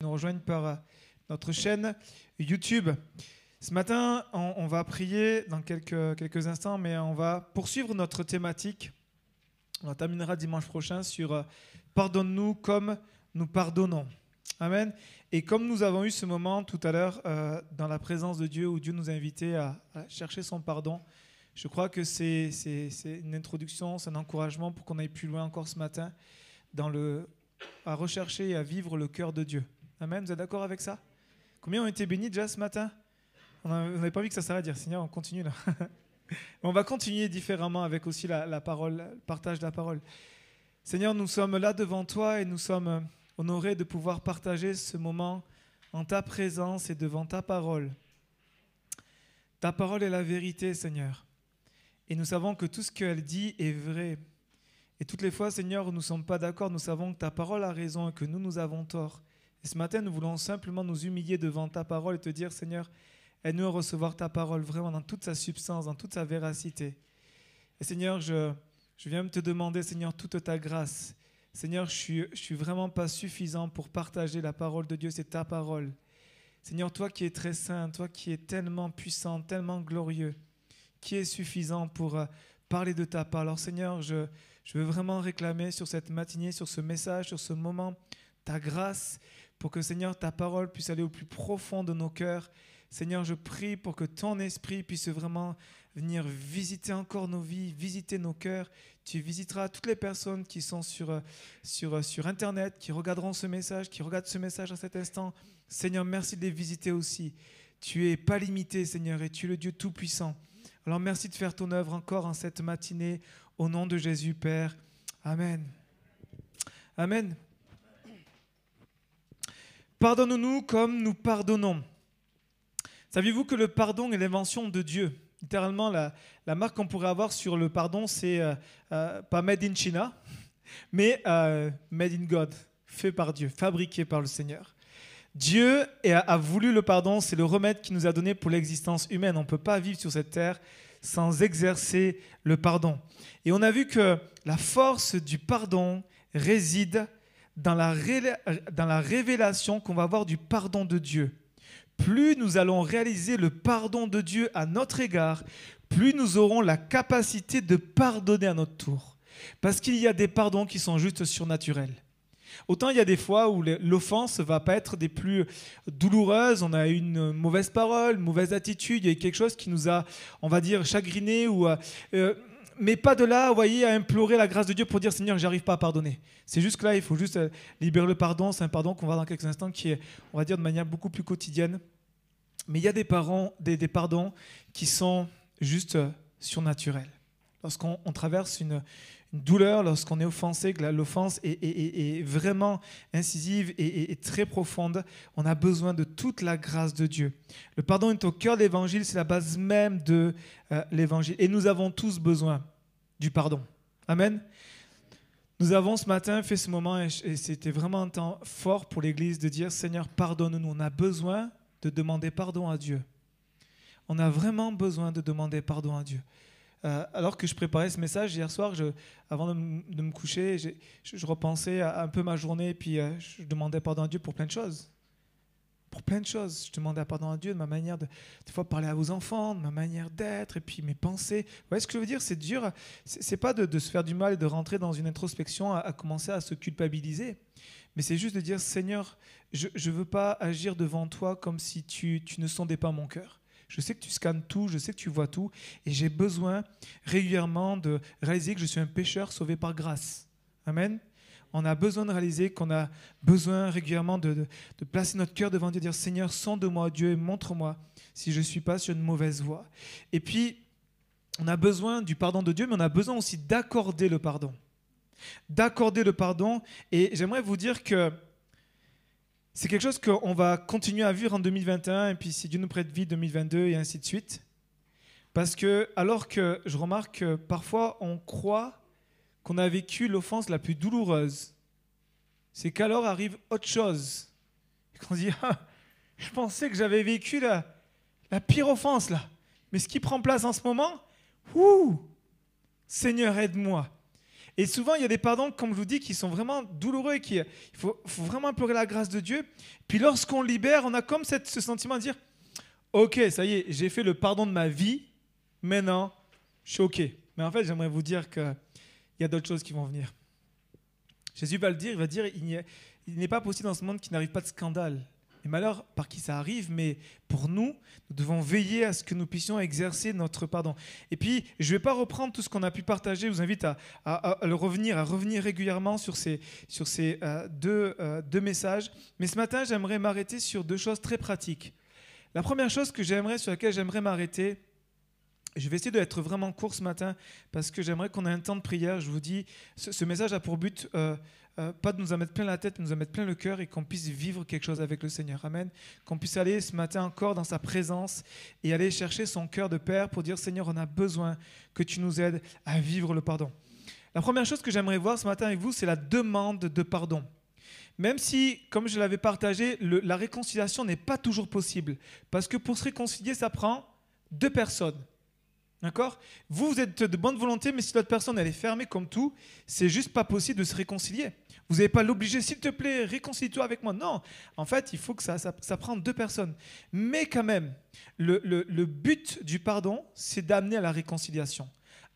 nous rejoignent par euh, notre chaîne YouTube. Ce matin, on, va prier dans quelques, instants, mais on va poursuivre notre thématique. On terminera dimanche prochain sur euh, Pardonne-nous comme nous pardonnons. Amen. Et comme nous avons eu ce moment tout à l'heure euh, dans la présence de Dieu, où Dieu nous a invités à, chercher son pardon, je crois que c'est une introduction, c'est un encouragement pour qu'on aille plus loin encore ce matin à rechercher et à vivre le cœur de Dieu. Amen. Vous êtes d'accord avec ça? Combien ont été bénis déjà ce matin? On n'avait pas envie que ça s'arrête. Dire Seigneur, on continue là. on va continuer différemment avec aussi la, parole, le partage de la parole. Seigneur, nous sommes là devant toi et nous sommes honorés de pouvoir partager ce moment en ta présence et devant ta parole. Ta parole est la vérité, Seigneur. Et nous savons que tout ce qu'elle dit est vrai. Et toutes les fois, Seigneur, où nous ne sommes pas d'accord, nous savons que ta parole a raison et que nous, nous avons tort. Et ce matin, nous voulons simplement nous humilier devant ta parole et te dire, Seigneur, aide-nous à recevoir ta parole vraiment dans toute sa substance, dans toute sa véracité. Et Seigneur, je, je viens te demander, Seigneur, toute ta grâce. Seigneur, je suis, je suis vraiment pas suffisant pour partager la parole de Dieu, c'est ta parole. Seigneur, toi qui es très saint, toi qui es tellement puissant, tellement glorieux, qui est suffisant pour euh, parler de ta parole. Alors Seigneur, je, je veux vraiment réclamer sur cette matinée, sur ce message, sur ce moment, ta grâce pour que Seigneur, ta parole puisse aller au plus profond de nos cœurs. Seigneur, je prie pour que ton esprit puisse vraiment venir visiter encore nos vies, visiter nos cœurs. Tu visiteras toutes les personnes qui sont sur, sur, sur Internet, qui regarderont ce message, qui regardent ce message à cet instant. Seigneur, merci de les visiter aussi. Tu es pas limité, Seigneur, et tu es le Dieu Tout-Puissant. Alors merci de faire ton œuvre encore en cette matinée, au nom de Jésus, Père. Amen. Amen. Pardonne-nous comme nous pardonnons. Saviez-vous que le pardon est l'invention de Dieu? Littéralement, la, marque qu'on pourrait avoir sur le pardon, c'est euh, euh, pas made in China, mais euh, made in God, fait par Dieu, fabriqué par le Seigneur. Dieu a, voulu le pardon, c'est le remède qu'il nous a donné pour l'existence humaine. On ne peut pas vivre sur cette terre sans exercer le pardon. Et on a vu que la force du pardon réside dans la, dans la révélation qu'on va avoir du pardon de Dieu. Plus nous allons réaliser le pardon de Dieu à notre égard, plus nous aurons la capacité de pardonner à notre tour. Parce qu'il y a des pardons qui sont juste surnaturels. Autant il y a des fois où l'offense va pas être des plus douloureuses, on a une mauvaise parole, mauvaise attitude, il y a quelque chose qui nous a, on va dire, chagriné ou euh, euh, mais pas de là, vous voyez, à implorer la grâce de Dieu pour dire Seigneur, j'arrive pas à pardonner. C'est juste que là, il faut juste euh, libérer le pardon. C'est un pardon qu'on va dans quelques instants qui est, on va dire, de manière beaucoup plus quotidienne. Mais il y a des, parents, des, pardons qui sont juste euh, surnaturels. Lorsqu'on traverse une, douleur, lorsqu'on est offensé, que l'offense est, vraiment incisive et, très profonde, on a besoin de toute la grâce de Dieu. Le pardon est au cœur de l'évangile, c'est la base même de euh, l'évangile. Et nous avons tous besoin du pardon. Amen. Nous avons ce matin fait ce moment et c'était vraiment un temps fort pour l'Église de dire Seigneur, pardonne-nous. On a besoin de demander pardon à Dieu. On a vraiment besoin de demander pardon à Dieu. Euh, alors que je préparais ce message hier soir, avant de, me coucher, je, repensais à un peu ma journée, puis euh, je demandais pardon à Dieu pour plein de choses. Pour plein de choses. Je demandais pardon à Dieu de ma manière de, de fois, parler à vos enfants, de ma manière d'être, et puis mes pensées. Vous voyez ce que je veux dire? C'est dur. C'est pas de, se faire du mal et de rentrer dans une introspection, à, commencer à se culpabiliser. Mais c'est juste de dire Seigneur, je ne veux pas agir devant toi comme si tu, tu ne sondais pas mon cœur. Je sais que tu scannes tout, je sais que tu vois tout, et j'ai besoin régulièrement de réaliser que je suis un pécheur sauvé par grâce. Amen. On a besoin de réaliser qu'on a besoin régulièrement de, placer notre cœur devant Dieu, de dire Seigneur, sonde-moi Dieu et montre-moi si je ne suis pas sur une mauvaise voie. Et puis, on a besoin du pardon de Dieu, mais on a besoin aussi d'accorder le pardon. D'accorder le pardon. Et j'aimerais vous dire que c'est quelque chose qu'on va continuer à vivre en 2021 et puis si Dieu nous prête vie 2022 et ainsi de suite. Parce que alors que je remarque que parfois on croit qu'on a vécu l'offense la plus douloureuse, c'est qu'alors arrive autre chose. Et qu'on se dit, ah, je pensais que j'avais vécu la, la pire offense là. Mais ce qui prend place en ce moment, ouh, Seigneur aide-moi. Et souvent, il y a des pardons, comme je vous dis, qui sont vraiment douloureux et qui, il faut, vraiment implorer la grâce de Dieu. Puis lorsqu'on libère, on a comme ce sentiment de dire, ok, ça y est, j'ai fait le pardon de ma vie, maintenant, je suis ok. Mais en fait, j'aimerais vous dire qu'il y a d'autres choses qui vont venir. Jésus va le dire, il va dire, il n'est pas possible dans ce monde qu'il n'arrive pas de scandale malheur par qui ça arrive, mais pour nous, nous devons veiller à ce que nous puissions exercer notre pardon. Et puis, je ne vais pas reprendre tout ce qu'on a pu partager, je vous invite à, le revenir, à revenir régulièrement sur ces, euh, deux, euh, deux messages. Mais ce matin, j'aimerais m'arrêter sur deux choses très pratiques. La première chose que j'aimerais, sur laquelle j'aimerais m'arrêter, je vais essayer d'être vraiment court ce matin parce que j'aimerais qu'on ait un temps de prière. Je vous dis, ce, message a pour but euh, euh, pas de nous en mettre plein la tête, mais de nous en mettre plein le cœur et qu'on puisse vivre quelque chose avec le Seigneur. Amen. Qu'on puisse aller ce matin encore dans sa présence et aller chercher son cœur de Père pour dire Seigneur, on a besoin que tu nous aides à vivre le pardon. La première chose que j'aimerais voir ce matin avec vous, c'est la demande de pardon. Même si, comme je l'avais partagé, la réconciliation n'est pas toujours possible. Parce que pour se réconcilier, ça prend deux personnes. D'accord? Vous, vous êtes de bonne volonté, mais si l'autre personne elle est fermée comme tout, c'est juste pas possible de se réconcilier. Vous n'avez pas l'obliger, s'il te plaît, réconcilie-toi avec moi. Non, en fait, il faut que ça, ça, prend deux personnes. Mais quand même, le, le, but du pardon, c'est d'amener à la réconciliation,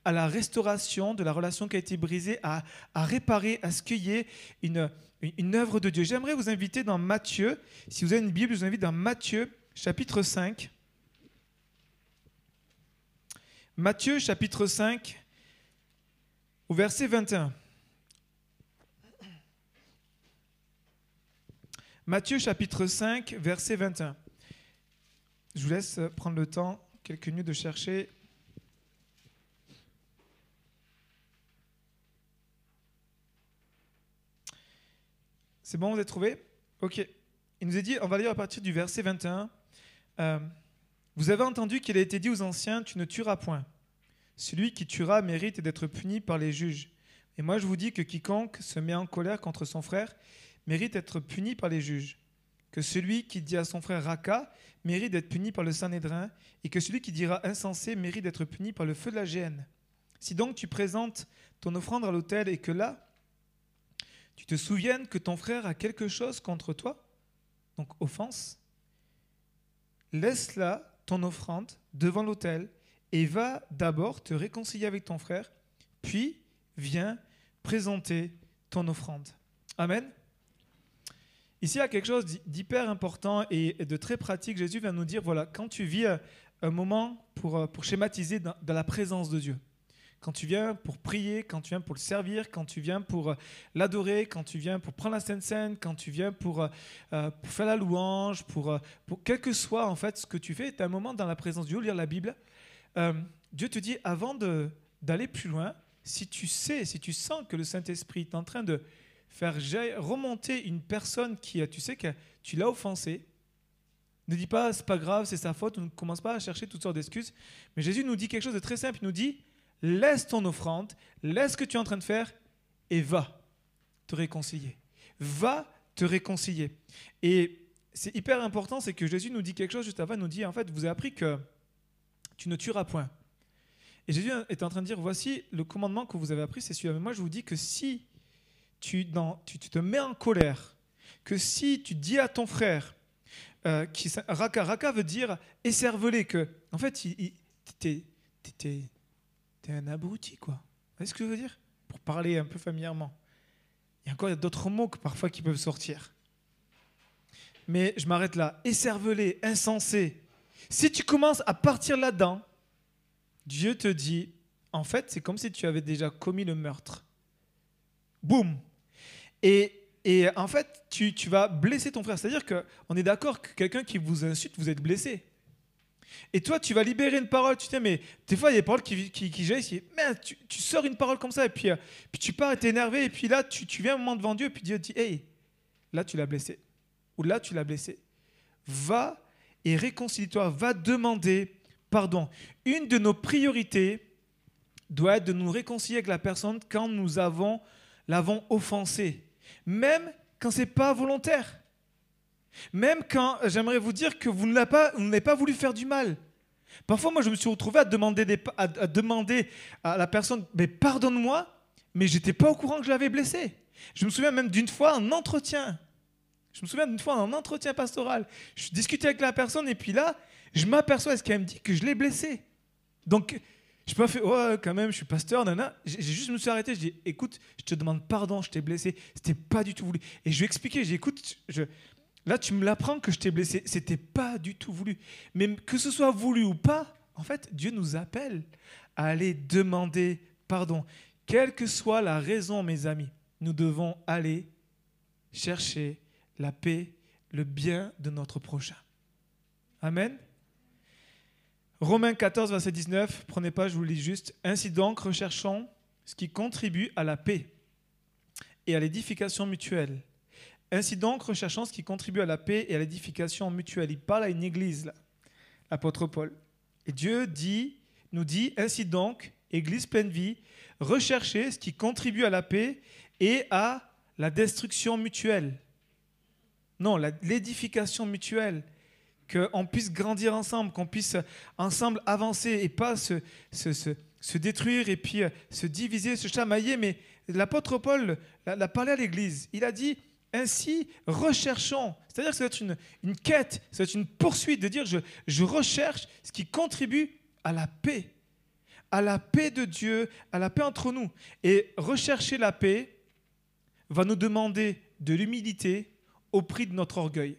à la restauration de la relation qui a été brisée, à, à réparer, à ce qu'il y ait une, une œuvre de Dieu. J'aimerais vous inviter dans Matthieu, si vous avez une Bible, je vous invite dans Matthieu, chapitre 5. Matthieu, chapitre 5, au verset 21. Matthieu chapitre 5, verset 21. Je vous laisse prendre le temps, quelques minutes de chercher. C'est bon, vous avez trouvé? Ok. Il nous est dit, on va lire à partir du verset 21. Euh, vous avez entendu qu'il a été dit aux anciens, tu ne tueras point. Celui qui tuera mérite d'être puni par les juges. Et moi je vous dis que quiconque se met en colère contre son frère mérite d'être puni par les juges, que celui qui dit à son frère Raka mérite d'être puni par le Sanhédrin, et que celui qui dira insensé mérite d'être puni par le feu de la géhenne. Si donc tu présentes ton offrande à l'autel et que là, tu te souviennes que ton frère a quelque chose contre toi, donc offense, laisse là ton offrande devant l'autel et va d'abord te réconcilier avec ton frère, puis viens présenter ton offrande. Amen. Ici, il y a quelque chose d'hyper important et de très pratique. Jésus vient nous dire, voilà, quand tu vis un moment pour, euh, pour schématiser dans, la présence de Dieu, quand tu viens pour prier, quand tu viens pour le servir, quand tu viens pour euh, l'adorer, quand tu viens pour prendre la Sainte Seine, quand tu viens pour, euh, pour faire la louange, pour, pour quel que soit en fait ce que tu fais, tu as un moment dans la présence de Dieu, lire la Bible. Dieu te dit, avant d'aller plus loin, si tu sais, si tu sens que le Saint-Esprit est en train de faire remonter une personne qui, tu sais que tu l'as offensé. Ne dis pas c'est pas grave, c'est sa faute, on ne commence pas à chercher toutes sortes d'excuses. Mais Jésus nous dit quelque chose de très simple, il nous dit laisse ton offrande, laisse ce que tu es en train de faire et va te réconcilier. Va te réconcilier. Et c'est hyper important, c'est que Jésus nous dit quelque chose juste avant, il nous dit en fait, vous avez appris que tu ne tueras point. Et Jésus est en train de dire voici le commandement que vous avez appris, c'est celui-là. Mais moi je vous dis que si tu, te mets en colère, que si tu dis à ton frère, euh, qui, raka, raka veut dire écervelé, que en fait, tu es, un abruti, quoi. Vous voyez ce que je veux dire? Pour parler un peu familièrement. Il y a encore d'autres mots que parfois qui peuvent sortir. Mais je m'arrête là. Écervelé, insensé. Si tu commences à partir là-dedans, Dieu te dit, en fait, c'est comme si tu avais déjà commis le meurtre. Boum, et, en fait, tu, vas blesser ton frère. C'est-à-dire qu'on est d'accord que quelqu'un qui vous insulte, vous êtes blessé. Et toi, tu vas libérer une parole. Tu sais, mais des fois, il y a des paroles qui, qui, tu, sors une parole comme ça, et puis, euh, tu pars et es énervé. Et puis là, tu, viens un moment devant Dieu, et puis Dieu te dit Hey, là, tu l'as blessé. Ou là, tu l'as blessé. Va et réconcilie-toi. Va demander pardon. Une de nos priorités doit être de nous réconcilier avec la personne quand nous avons l'avons offensé même quand c'est pas volontaire. Même quand j'aimerais vous dire que vous n'avez pas, pas voulu faire du mal. Parfois, moi, je me suis retrouvé à demander, à, la personne, mais pardonne-moi, mais j'étais pas au courant que je l'avais blessé. Je me souviens même d'une fois en entretien. Je me souviens d'une fois en entretien pastoral. Je discutais avec la personne et puis là, je m'aperçois, est-ce qu'elle me dit que je l'ai blessé? Donc, je pas fait, ouais, quand même, je suis pasteur, nana. J'ai juste me suis arrêté, je dis, écoute, je te demande pardon, je t'ai blessé, c'était pas du tout voulu. Et je lui ai expliqué, j'ai écoute, là tu me l'apprends que je t'ai blessé, c'était pas du tout voulu. Mais que ce soit voulu ou pas, en fait, Dieu nous appelle à aller demander pardon. Quelle que soit la raison, mes amis, nous devons aller chercher la paix, le bien de notre prochain. Amen. Romains 14, verset 19, prenez pas, je vous lis juste. Ainsi donc, recherchons ce qui contribue à la paix et à l'édification mutuelle. Ainsi donc, recherchons ce qui contribue à la paix et à l'édification mutuelle. Il parle à une église, l'apôtre Paul. Et Dieu dit, nous dit, ainsi donc, église pleine vie, recherchez ce qui contribue à la paix et à la destruction mutuelle. Non, l'édification mutuelle qu'on puisse grandir ensemble, qu'on puisse ensemble avancer et pas se, se, détruire et puis euh, se diviser, se chamailler. Mais l'apôtre Paul l'a parlé à l'Église. Il a dit, ainsi, recherchons. C'est-à-dire que ça être une, une quête, ça être une poursuite de dire, je, je recherche ce qui contribue à la paix, à la paix de Dieu, à la paix entre nous. Et rechercher la paix va nous demander de l'humilité au prix de notre orgueil.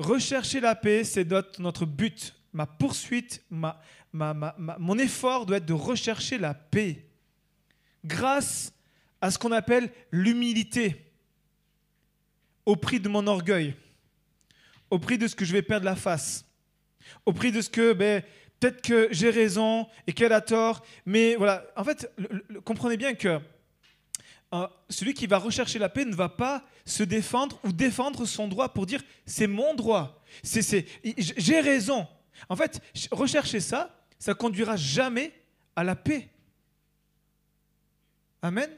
Rechercher la paix, c'est notre but. Ma poursuite, mon effort doit être de rechercher la paix grâce à ce qu'on appelle l'humilité au prix de mon orgueil, au prix de ce que je vais perdre la face, au prix de ce que ben, peut-être que j'ai raison et qu'elle a tort, mais voilà, en fait, comprenez bien que euh, celui qui va rechercher la paix ne va pas se défendre ou défendre son droit pour dire c'est mon droit, c'est, j'ai raison. En fait, rechercher ça, ça conduira jamais à la paix. Amen.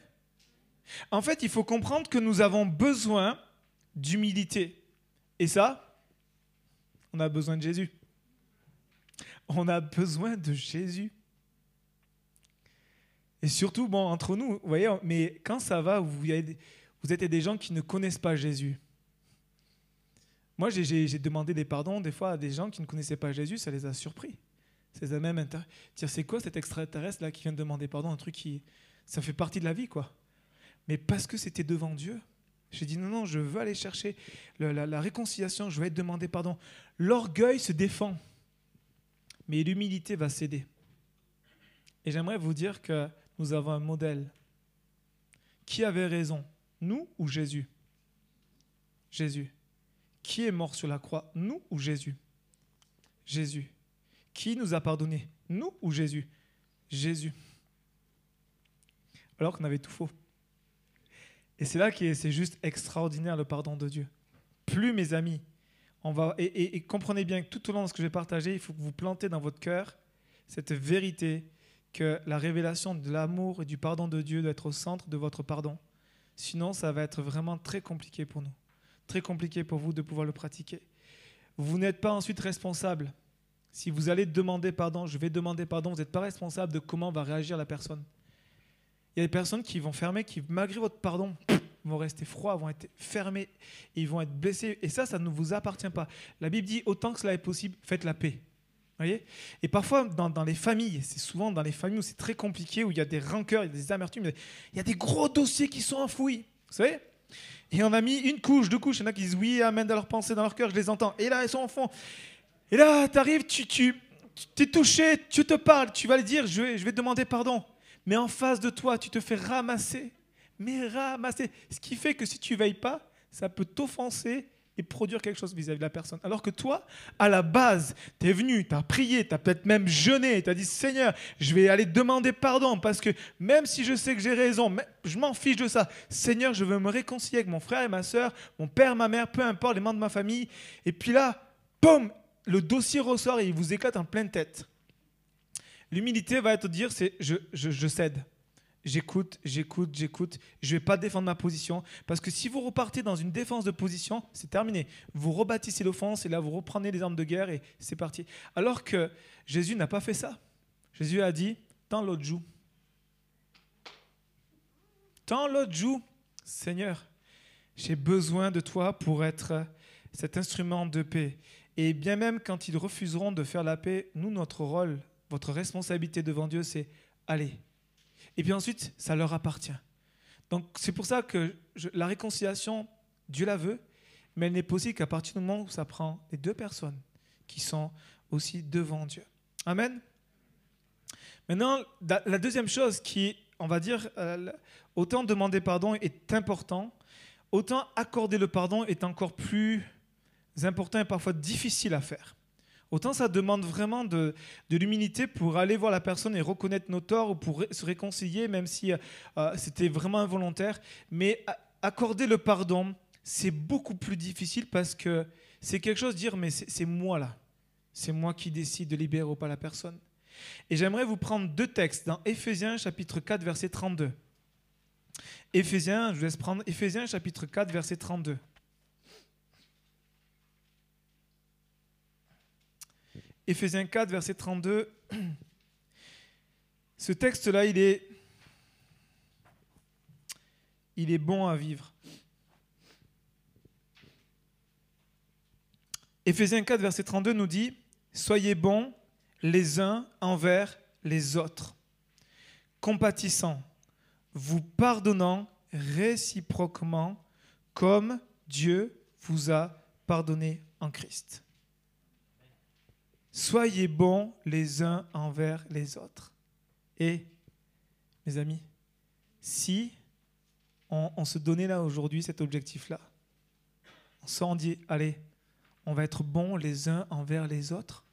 En fait, il faut comprendre que nous avons besoin d'humilité. Et ça, on a besoin de Jésus. On a besoin de Jésus. Et surtout, bon, entre nous, vous voyez, mais quand ça va, vous, vous êtes des gens qui ne connaissent pas Jésus. Moi, j'ai demandé des pardons des fois à des gens qui ne connaissaient pas Jésus, ça les a surpris. Ça les a même dire c'est quoi cet extraterrestre là qui vient de demander pardon, un truc qui ça fait partie de la vie quoi. Mais parce que c'était devant Dieu, j'ai dit non non, je veux aller chercher la, la réconciliation, je vais demander pardon. L'orgueil se défend, mais l'humilité va céder. Et j'aimerais vous dire que nous avons un modèle. Qui avait raison? Nous ou Jésus? Jésus. Qui est mort sur la croix? Nous ou Jésus? Jésus. Qui nous a pardonné? Nous ou Jésus? Jésus. Alors qu'on avait tout faux. Et c'est là que c'est juste extraordinaire le pardon de Dieu. Plus, mes amis, on va et, et comprenez bien que tout au long de ce que je vais partager, il faut que vous plantez dans votre cœur cette vérité que la révélation de l'amour et du pardon de Dieu doit être au centre de votre pardon. Sinon, ça va être vraiment très compliqué pour nous. Très compliqué pour vous de pouvoir le pratiquer. Vous n'êtes pas ensuite responsable. Si vous allez demander pardon, je vais demander pardon, vous n'êtes pas responsable de comment va réagir la personne. Il y a des personnes qui vont fermer, qui, malgré votre pardon, vont rester froids, vont être fermés, ils vont être blessés. Et ça, ça ne vous appartient pas. La Bible dit, autant que cela est possible, faites la paix et parfois, dans, les familles, c'est souvent dans les familles où c'est très compliqué, où il y a des rancœurs, il y a des amertumes, il y a des gros dossiers qui sont enfouis. Vous savez? Et on a mis une couche, deux couches. Il y en a qui disent oui, amène dans leur pensée, dans leur cœur, je les entends. Et là, ils sont en fond. Et là, tu arrives, tu, tu es touché, tu te parles, tu vas le dire, je vais, je vais te demander pardon. Mais en face de toi, tu te fais ramasser. Mais ramasser. Ce qui fait que si tu veilles pas, ça peut t'offenser et produire quelque chose vis-à-vis de la personne. Alors que toi, à la base, tu es venu, tu as prié, tu as peut-être même jeûné, tu as dit Seigneur, je vais aller demander pardon parce que même si je sais que j'ai raison, je m'en fiche de ça. Seigneur, je veux me réconcilier avec mon frère et ma soeur, mon père, ma mère, peu importe, les membres de ma famille. Et puis là, boum, le dossier ressort et il vous éclate en pleine tête. L'humilité va être de dire c'est je, je, je cède j'écoute, j'écoute, j'écoute. Je ne vais pas défendre ma position. Parce que si vous repartez dans une défense de position, c'est terminé. Vous rebâtissez l'offense et là, vous reprenez les armes de guerre et c'est parti. Alors que Jésus n'a pas fait ça. Jésus a dit, tends l'autre joue. Tant l'autre joue, Seigneur, j'ai besoin de toi pour être cet instrument de paix. Et bien même quand ils refuseront de faire la paix, nous, notre rôle, votre responsabilité devant Dieu, c'est aller. Et puis ensuite, ça leur appartient. Donc c'est pour ça que la réconciliation, Dieu la veut, mais elle n'est possible qu'à partir du moment où ça prend les deux personnes qui sont aussi devant Dieu. Amen. Maintenant, la deuxième chose qui, on va dire, euh, autant demander pardon est important, autant accorder le pardon est encore plus important et parfois difficile à faire. Autant ça demande vraiment de, l'humilité pour aller voir la personne et reconnaître nos torts ou pour se réconcilier, même si euh, c'était vraiment involontaire. Mais accorder le pardon, c'est beaucoup plus difficile parce que c'est quelque chose de dire, mais c'est moi là. C'est moi qui décide de libérer ou pas la personne. Et j'aimerais vous prendre deux textes dans Éphésiens chapitre 4 verset 32. Éphésiens, je vous laisse prendre Éphésiens chapitre 4 verset 32. Éphésiens 4 verset 32. Ce texte-là, il est, il est bon à vivre. Éphésiens 4 verset 32 nous dit, Soyez bons les uns envers les autres, compatissants, vous pardonnant réciproquement comme Dieu vous a pardonné en Christ. Soyez bons les uns envers les autres. Et, mes amis, si on, se donnait là aujourd'hui cet objectif-là, on s'en dit, allez, on va être bons les uns envers les autres,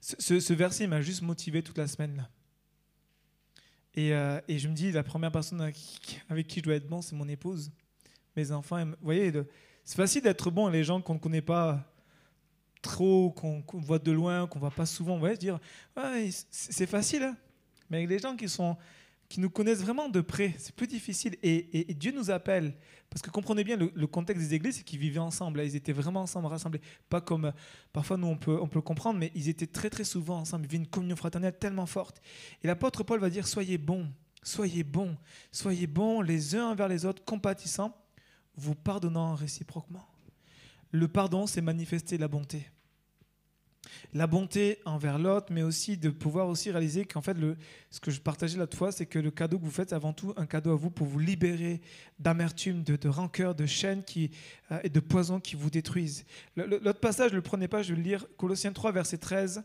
ce, verset m'a juste motivé toute la semaine. Euh, et, je me dis, la première personne avec qui, je dois être bon, c'est mon épouse, mes enfants. Vous voyez, c'est facile d'être bon les gens qu'on ne connaît pas trop, qu'on voit de loin, qu'on voit pas souvent. On va dire, c'est facile. Hein. Mais avec les gens qui sont qui nous connaissent vraiment de près. C'est plus difficile. Et, Dieu nous appelle, parce que comprenez bien le, contexte des églises, c'est qu'ils vivaient ensemble. Ils étaient vraiment ensemble, rassemblés. Pas comme, euh, parfois nous on peut, on peut le comprendre, mais ils étaient très très souvent ensemble. Ils vivaient une communion fraternelle tellement forte. Et l'apôtre Paul va dire, soyez bons, soyez bons, soyez bons les uns envers les autres, compatissants, vous pardonnant réciproquement. Le pardon, c'est manifester la bonté la bonté envers l'autre, mais aussi de pouvoir aussi réaliser qu'en fait, ce que je partageais l'autre fois, c'est que le cadeau que vous faites, c'est avant tout un cadeau à vous pour vous libérer d'amertume, de, rancœur, de chaînes euh, et de poisons qui vous détruisent. L'autre passage, ne le prenez pas, je vais le lire, Colossiens 3, verset 13.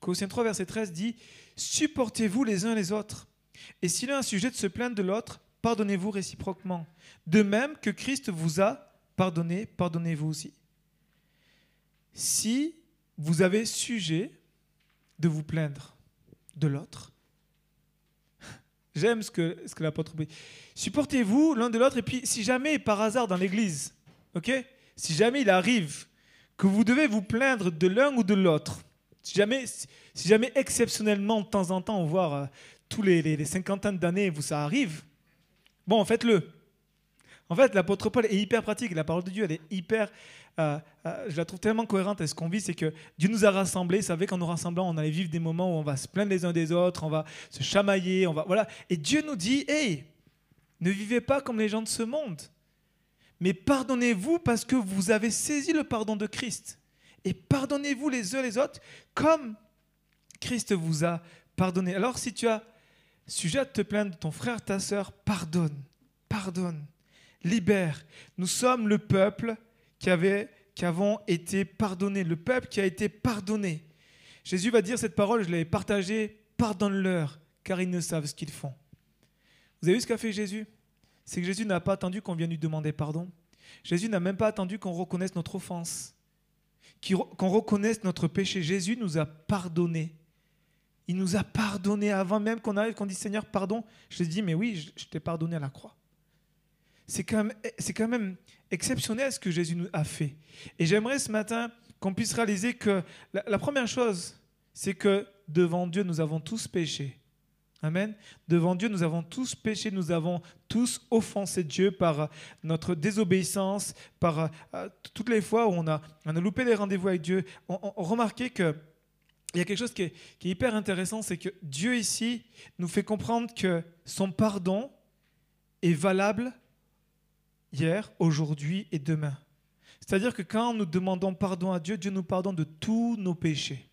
Colossiens 3, verset 13 dit Supportez-vous les uns les autres. Et s'il a un sujet de se plaindre de l'autre, pardonnez-vous réciproquement. De même que Christ vous a pardonné, pardonnez-vous aussi. Si vous avez sujet de vous plaindre de l'autre. J'aime ce que, ce que l'apôtre dit. Supportez-vous l'un de l'autre, et puis si jamais par hasard dans l'église, ok, si jamais il arrive que vous devez vous plaindre de l'un ou de l'autre, si jamais, si jamais exceptionnellement de temps en temps, voire euh, tous les, les, les cinquantaines d'années, vous ça arrive, bon, faites-le. En fait, l'apôtre Paul est hyper pratique. La parole de Dieu, elle est hyper. Euh, euh, je la trouve tellement cohérente avec ce qu'on vit. C'est que Dieu nous a rassemblés. Savait qu'en nous rassemblant, on allait vivre des moments où on va se plaindre les uns des autres, on va se chamailler, on va. Voilà. Et Dieu nous dit Hey, ne vivez pas comme les gens de ce monde. Mais pardonnez-vous parce que vous avez saisi le pardon de Christ. Et pardonnez-vous les uns les autres comme Christ vous a pardonné. Alors, si tu as sujet à te plaindre de ton frère, ta soeur, pardonne. Pardonne libère. Nous sommes le peuple qui, avait, qui avons été pardonnés, le peuple qui a été pardonné. Jésus va dire cette parole, je l'avais partagée, pardonne-leur, car ils ne savent ce qu'ils font. Vous avez vu ce qu'a fait Jésus? C'est que Jésus n'a pas attendu qu'on vienne lui demander pardon. Jésus n'a même pas attendu qu'on reconnaisse notre offense, qu'on reconnaisse notre péché. Jésus nous a pardonné. Il nous a pardonné avant même qu'on arrive, qu'on dise Seigneur, pardon. Je dis, mais oui, je t'ai pardonné à la croix. C'est quand, quand même exceptionnel ce que Jésus nous a fait. Et j'aimerais ce matin qu'on puisse réaliser que la, première chose, c'est que devant Dieu, nous avons tous péché. Amen. Devant Dieu, nous avons tous péché, nous avons tous offensé Dieu par notre désobéissance, par euh, toutes les fois où on a, on a loupé les rendez-vous avec Dieu. On, on, que il y a quelque chose qui est hyper intéressant, c'est que Dieu ici nous fait comprendre que son pardon est valable hier, aujourd'hui et demain. C'est-à-dire que quand nous demandons pardon à Dieu, Dieu nous pardonne de tous nos péchés,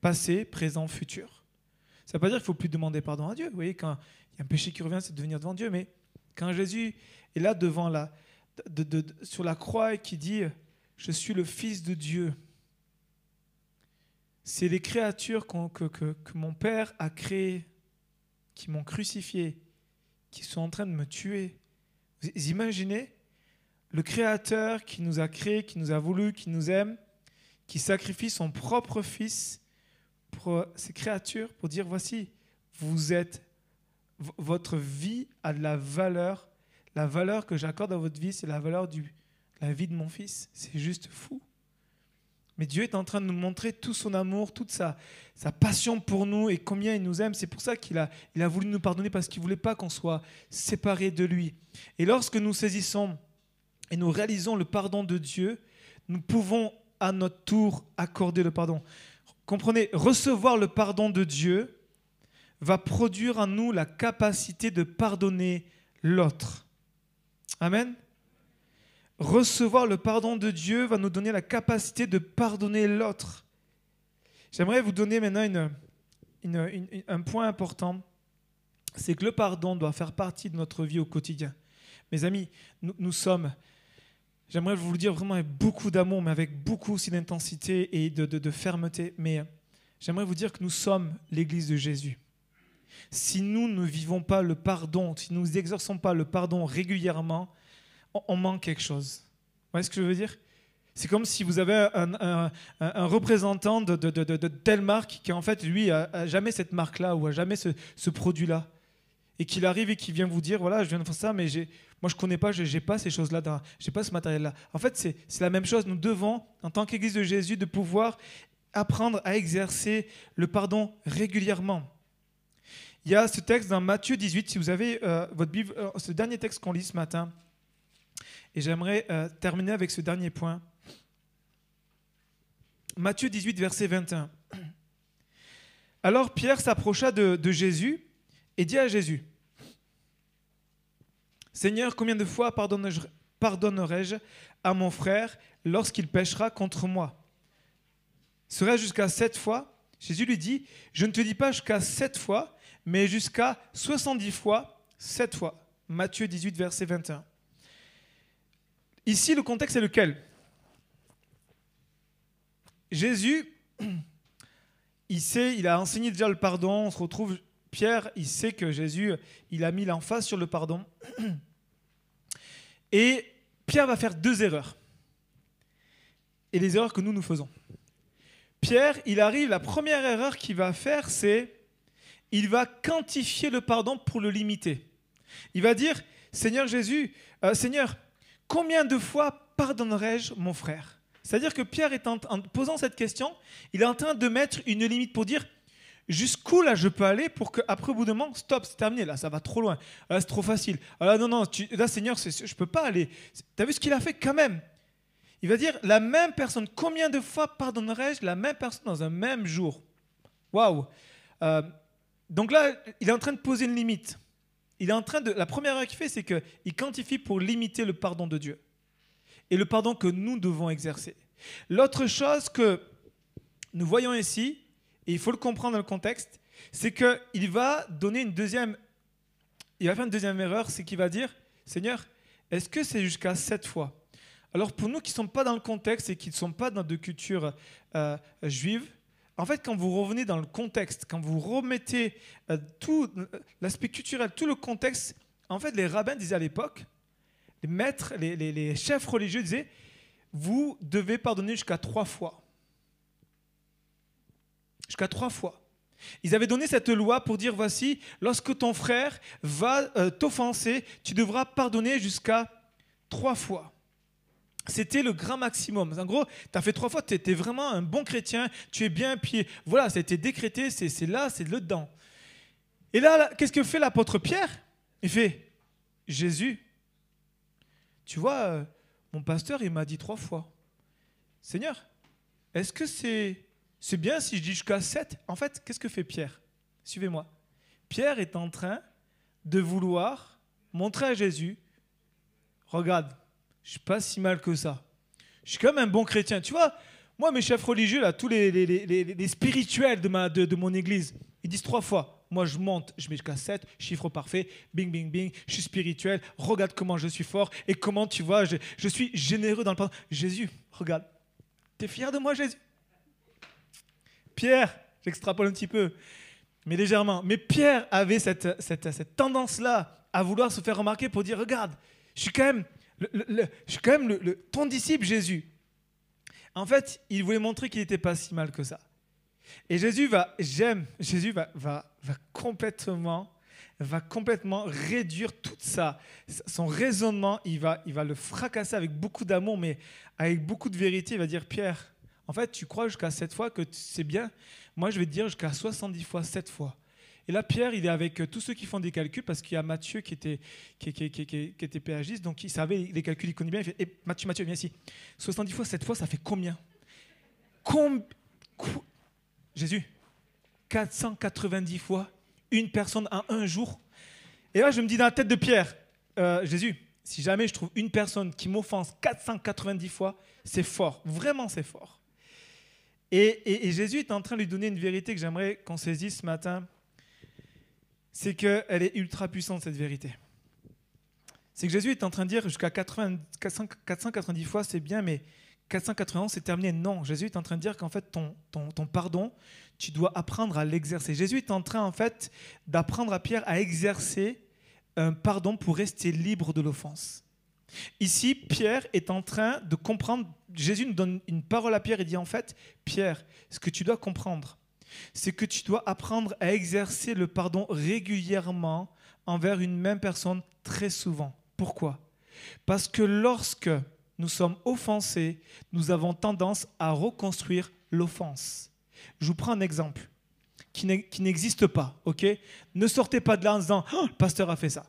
passé, présent, futur. Ça ne veut pas dire qu'il ne faut plus demander pardon à Dieu. Vous voyez, quand il y a un péché qui revient, c'est de venir devant Dieu. Mais quand Jésus est là devant la, sur la croix et qui dit Je suis le Fils de Dieu, c'est les créatures que, que mon Père a créées, qui m'ont crucifié, qui sont en train de me tuer. Imaginez le Créateur qui nous a créés, qui nous a voulu, qui nous aime, qui sacrifie son propre Fils pour ces créatures, pour dire, voici, vous êtes, votre vie a de la valeur. La valeur que j'accorde à votre vie, c'est la valeur de la vie de mon Fils. C'est juste fou. Mais Dieu est en train de nous montrer tout son amour, toute sa, passion pour nous et combien il nous aime. C'est pour ça qu'il a, il a voulu nous pardonner parce qu'il ne voulait pas qu'on soit séparés de lui. Et lorsque nous saisissons et nous réalisons le pardon de Dieu, nous pouvons à notre tour accorder le pardon. Comprenez, recevoir le pardon de Dieu va produire en nous la capacité de pardonner l'autre. Amen. Recevoir le pardon de Dieu va nous donner la capacité de pardonner l'autre. J'aimerais vous donner maintenant un point important, c'est que le pardon doit faire partie de notre vie au quotidien. Mes amis, nous sommes J'aimerais vous le dire vraiment avec beaucoup d'amour, mais avec beaucoup aussi d'intensité et de, fermeté. Mais j'aimerais vous dire que nous sommes l'Église de Jésus. Si nous ne vivons pas le pardon, si nous n'exerçons pas le pardon régulièrement, on, manque quelque chose. Vous voyez ce que je veux dire? C'est comme si vous avez un, représentant de, telle marque qui, en fait, lui, a, jamais cette marque-là ou a jamais ce, produit-là. Et qu'il arrive et qu'il vient vous dire voilà, je viens de faire ça, mais j'ai moi, je ne connais pas, je n'ai pas ces choses-là, je n'ai pas ce matériel-là. En fait, c'est la même chose. Nous devons, en tant qu'Église de Jésus, de pouvoir apprendre à exercer le pardon régulièrement. Il y a ce texte dans Matthieu 18, si vous avez euh, votre Bible, euh, ce dernier texte qu'on lit ce matin. Et j'aimerais euh, terminer avec ce dernier point. Matthieu 18, verset 21. Alors Pierre s'approcha de Jésus et dit à Jésus, Seigneur, combien de fois pardonnerai-je à mon frère lorsqu'il péchera contre moi? Serait jusqu'à sept fois Jésus lui dit, je ne te dis pas jusqu'à sept fois, mais jusqu'à soixante-dix fois, sept fois. Matthieu 18, verset 21. Ici, le contexte est lequel? Jésus, il sait, il a enseigné déjà le pardon, on se retrouve Pierre, il sait que Jésus, il a mis l'emphase sur le pardon. Et Pierre va faire deux erreurs. Et les erreurs que nous, nous faisons. Pierre, il arrive, la première erreur qu'il va faire, c'est il va quantifier le pardon pour le limiter. Il va dire, Seigneur Jésus, euh, Seigneur, combien de fois pardonnerai-je mon frère? C'est-à-dire que Pierre en posant cette question, il est en train de mettre une limite pour dire, Jusqu'où là je peux aller pour qu'après au bout d'un moment, stop, c'est terminé, là ça va trop loin, là c'est trop facile. Ah, non, non, là Seigneur, je ne peux pas aller. Tu as vu ce qu'il a fait quand même? Il va dire, la même personne, combien de fois pardonnerai-je la même personne dans un même jour? Waouh euh, Donc là, il est en train de poser une limite. Il est en train de, la première erreur qu'il fait, c'est qu'il quantifie pour limiter le pardon de Dieu et le pardon que nous devons exercer. L'autre chose que nous voyons ici, et il faut le comprendre dans le contexte, c'est qu'il va donner une deuxième, il va faire une deuxième erreur, c'est qu'il va dire, Seigneur, est-ce que c'est jusqu'à sept fois? Alors pour nous qui ne sommes pas dans le contexte et qui ne sommes pas dans de culture euh, juive, en fait, quand vous revenez dans le contexte, quand vous remettez euh, tout l'aspect culturel, tout le contexte, en fait, les rabbins disaient à l'époque, les maîtres, les, chefs religieux disaient, vous devez pardonner jusqu'à trois fois jusqu'à trois fois. Ils avaient donné cette loi pour dire, voici, lorsque ton frère va euh, t'offenser, tu devras pardonner jusqu'à trois fois. C'était le grand maximum. En gros, tu as fait trois fois, tu étais vraiment un bon chrétien, tu es bien, puis voilà, été décrété, c'est là, c'est le dedans. Et là, qu'est-ce que fait l'apôtre Pierre? Il fait, Jésus, tu vois, euh, mon pasteur, il m'a dit trois fois, Seigneur, est-ce que c'est bien si je dis jusqu'à 7. En fait, qu'est-ce que fait Pierre? Suivez-moi. Pierre est en train de vouloir montrer à Jésus, regarde, je suis pas si mal que ça. Je suis quand même un bon chrétien. Tu vois, moi, mes chefs religieux, là, tous les, les, spirituels de, ma, de, mon église, ils disent trois fois. Moi, je monte, je mets jusqu'à 7, chiffre parfait, bing, bing, bing, je suis spirituel, regarde comment je suis fort et comment tu vois, je, je suis généreux dans le pardon. Jésus, regarde, tu es fier de moi, Jésus? Pierre, j'extrapole un petit peu, mais légèrement. Mais Pierre avait cette, cette, cette tendance-là à vouloir se faire remarquer pour dire, regarde, je suis quand même, le, je suis quand même le, ton disciple Jésus. En fait, il voulait montrer qu'il n'était pas si mal que ça. Et Jésus va, j'aime, Jésus va, va, va complètement va complètement réduire tout ça. Son raisonnement, il va, il va le fracasser avec beaucoup d'amour, mais avec beaucoup de vérité. Il va dire, Pierre, en fait, tu crois jusqu'à 7 fois que c'est bien? Moi, je vais te dire jusqu'à 70 fois, 7 fois. Et là, Pierre, il est avec euh, tous ceux qui font des calculs, parce qu'il y a Mathieu qui était, qui, qui, était péagiste, donc il savait les calculs, il connaît bien. Il fait, eh, Mathieu, Mathieu, viens ici. 70 fois, 7 fois, ça fait combien? Jésus, 490 fois, une personne en un jour. Et là, je me dis dans la tête de Pierre, euh, Jésus, si jamais je trouve une personne qui m'offense 490 fois, c'est fort, vraiment c'est fort. Et, Jésus est en train de lui donner une vérité que j'aimerais qu'on saisisse ce matin. C'est qu'elle est ultra puissante, cette vérité. C'est que Jésus est en train de dire jusqu'à 490 fois, c'est bien, mais 491, c'est terminé. Non, Jésus est en train de dire qu'en fait, ton, ton, pardon, tu dois apprendre à l'exercer. Jésus est en train, en fait, d'apprendre à Pierre à exercer un pardon pour rester libre de l'offense. Ici, Pierre est en train de comprendre, Jésus nous donne une parole à Pierre et dit en fait, Pierre, ce que tu dois comprendre, c'est que tu dois apprendre à exercer le pardon régulièrement envers une même personne très souvent. Pourquoi? Parce que lorsque nous sommes offensés, nous avons tendance à reconstruire l'offense. Je vous prends un exemple qui n'existe pas, ok? Ne sortez pas de là en disant, oh, le pasteur a fait ça.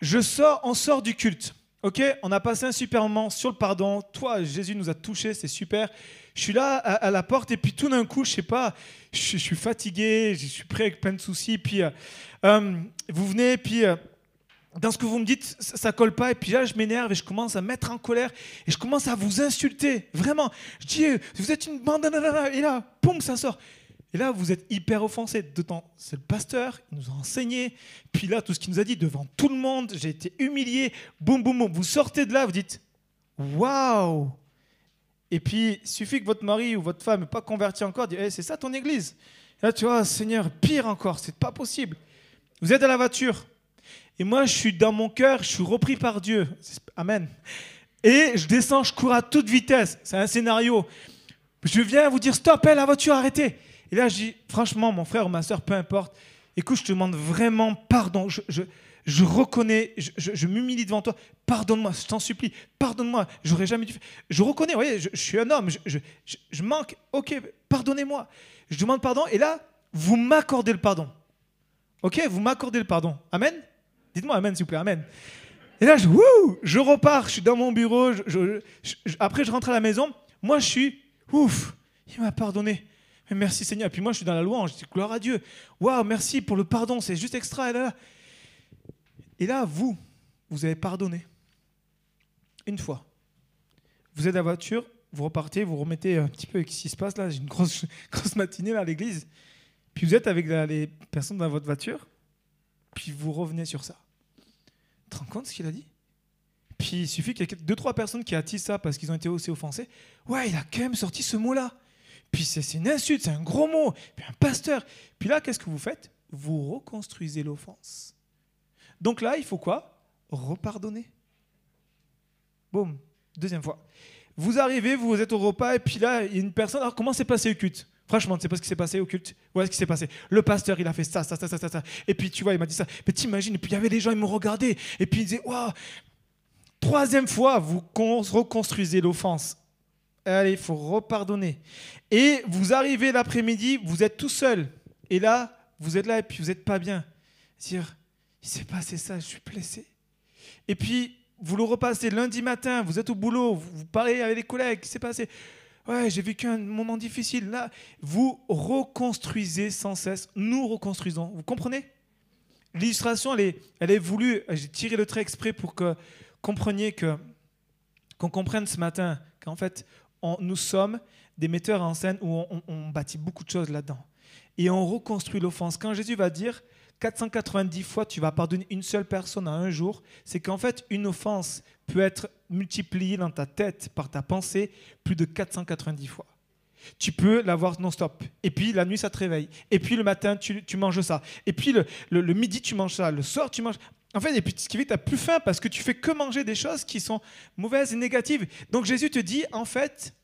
Je sors, on sort du culte. Ok, on a passé un super moment sur le pardon. Toi, Jésus nous a touchés, c'est super. Je suis là à, la porte et puis tout d'un coup, je sais pas, je, suis fatigué, je suis prêt avec plein de soucis. Puis euh, euh, vous venez, puis euh, dans ce que vous me dites, ça, ça, colle pas. Et puis là, je m'énerve et je commence à mettre en colère et je commence à vous insulter. Vraiment, je dis, vous êtes une bande, et là, poum, ça sort. Et là, vous êtes hyper offensé. D'autant, c'est le pasteur, il nous a enseigné. Puis là, tout ce qu'il nous a dit devant tout le monde, j'ai été humilié. Boum, boum, boum. Vous sortez de là, vous dites Waouh Et puis, il suffit que votre mari ou votre femme n'est pas converti encore, dit hey, C'est ça ton église? Là, tu vois, Seigneur, pire encore, c'est pas possible. Vous êtes à la voiture. Et moi, je suis dans mon cœur, je suis repris par Dieu. Amen. Et je descends, je cours à toute vitesse. C'est un scénario. Je viens vous dire Stop, la voiture, arrêtez. Et là, je dis, franchement, mon frère ou ma soeur, peu importe, écoute, je te demande vraiment pardon. Je, je reconnais, je, m'humilie devant toi. Pardonne-moi, je t'en supplie. Pardonne-moi. J'aurais jamais dû. Je reconnais, vous voyez, je, suis un homme. Je, manque. Ok, pardonnez-moi. Je demande pardon. Et là, vous m'accordez le pardon. Ok, vous m'accordez le pardon. Amen? Dites-moi Amen, s'il vous plaît. Amen. Et là, je, repars. Je suis dans mon bureau. après, je rentre à la maison. Moi, je suis ouf. Il m'a pardonné. Merci Seigneur. Et puis moi, je suis dans la louange. Je dis gloire à Dieu. Waouh, merci pour le pardon. C'est juste extra. Et là, et là, vous, vous avez pardonné. Une fois. Vous êtes à la voiture, vous repartez, vous remettez un petit peu ce qui se passe là. J'ai une grosse, grosse matinée là à l'église. Puis vous êtes avec les personnes dans votre voiture. Puis vous revenez sur ça. Tu te rends compte ce qu'il a dit? Puis il suffit qu'il y ait deux, trois personnes qui attisent ça parce qu'ils ont été aussi offensés. Ouais, il a quand même sorti ce mot-là. Puis c'est une insulte, c'est un gros mot. Puis un pasteur. Puis là, qu'est-ce que vous faites? Vous reconstruisez l'offense. Donc là, il faut quoi? Repardonner. Boum. Deuxième fois. Vous arrivez, vous êtes au repas, et puis là, il y a une personne. Alors, comment s'est passé au culte? Franchement, tu sais pas ce qui s'est passé au culte? Voilà ce qui s'est passé. Le pasteur, il a fait ça, ça, ça, ça, ça, ça. Et puis, tu vois, il m'a dit ça. Mais t'imagines, et puis il y avait des gens, ils me regardaient. Et puis, ils disaient, waouh Troisième fois, vous reconstruisez l'offense. Allez, il faut repardonner. Et vous arrivez l'après-midi, vous êtes tout seul. Et là, vous êtes là et puis vous n'êtes pas bien. Dire, il s'est passé ça, je suis blessé. Et puis, vous le repassez lundi matin, vous êtes au boulot, vous, parlez avec les collègues, qui s'est passé? Ouais, j'ai vécu un moment difficile. Là, vous reconstruisez sans cesse. Nous reconstruisons. Vous comprenez? L'illustration, elle est, elle est voulue, j'ai tiré le trait exprès pour que compreniez que, qu'on comprenne ce matin qu'en fait, nous sommes des metteurs en scène où on bâtit beaucoup de choses là-dedans. Et on reconstruit l'offense. Quand Jésus va dire 490 fois tu vas pardonner une seule personne en un jour, c'est qu'en fait, une offense peut être multipliée dans ta tête par ta pensée plus de 490 fois. Tu peux l'avoir non-stop. Et puis la nuit, ça te réveille. Et puis le matin, tu, manges ça. Et puis le, le, midi, tu manges ça. Le soir, tu manges. En fait, et puis ce qui fait tu n'as plus faim parce que tu fais que manger des choses qui sont mauvaises et négatives. Donc Jésus te dit, en fait,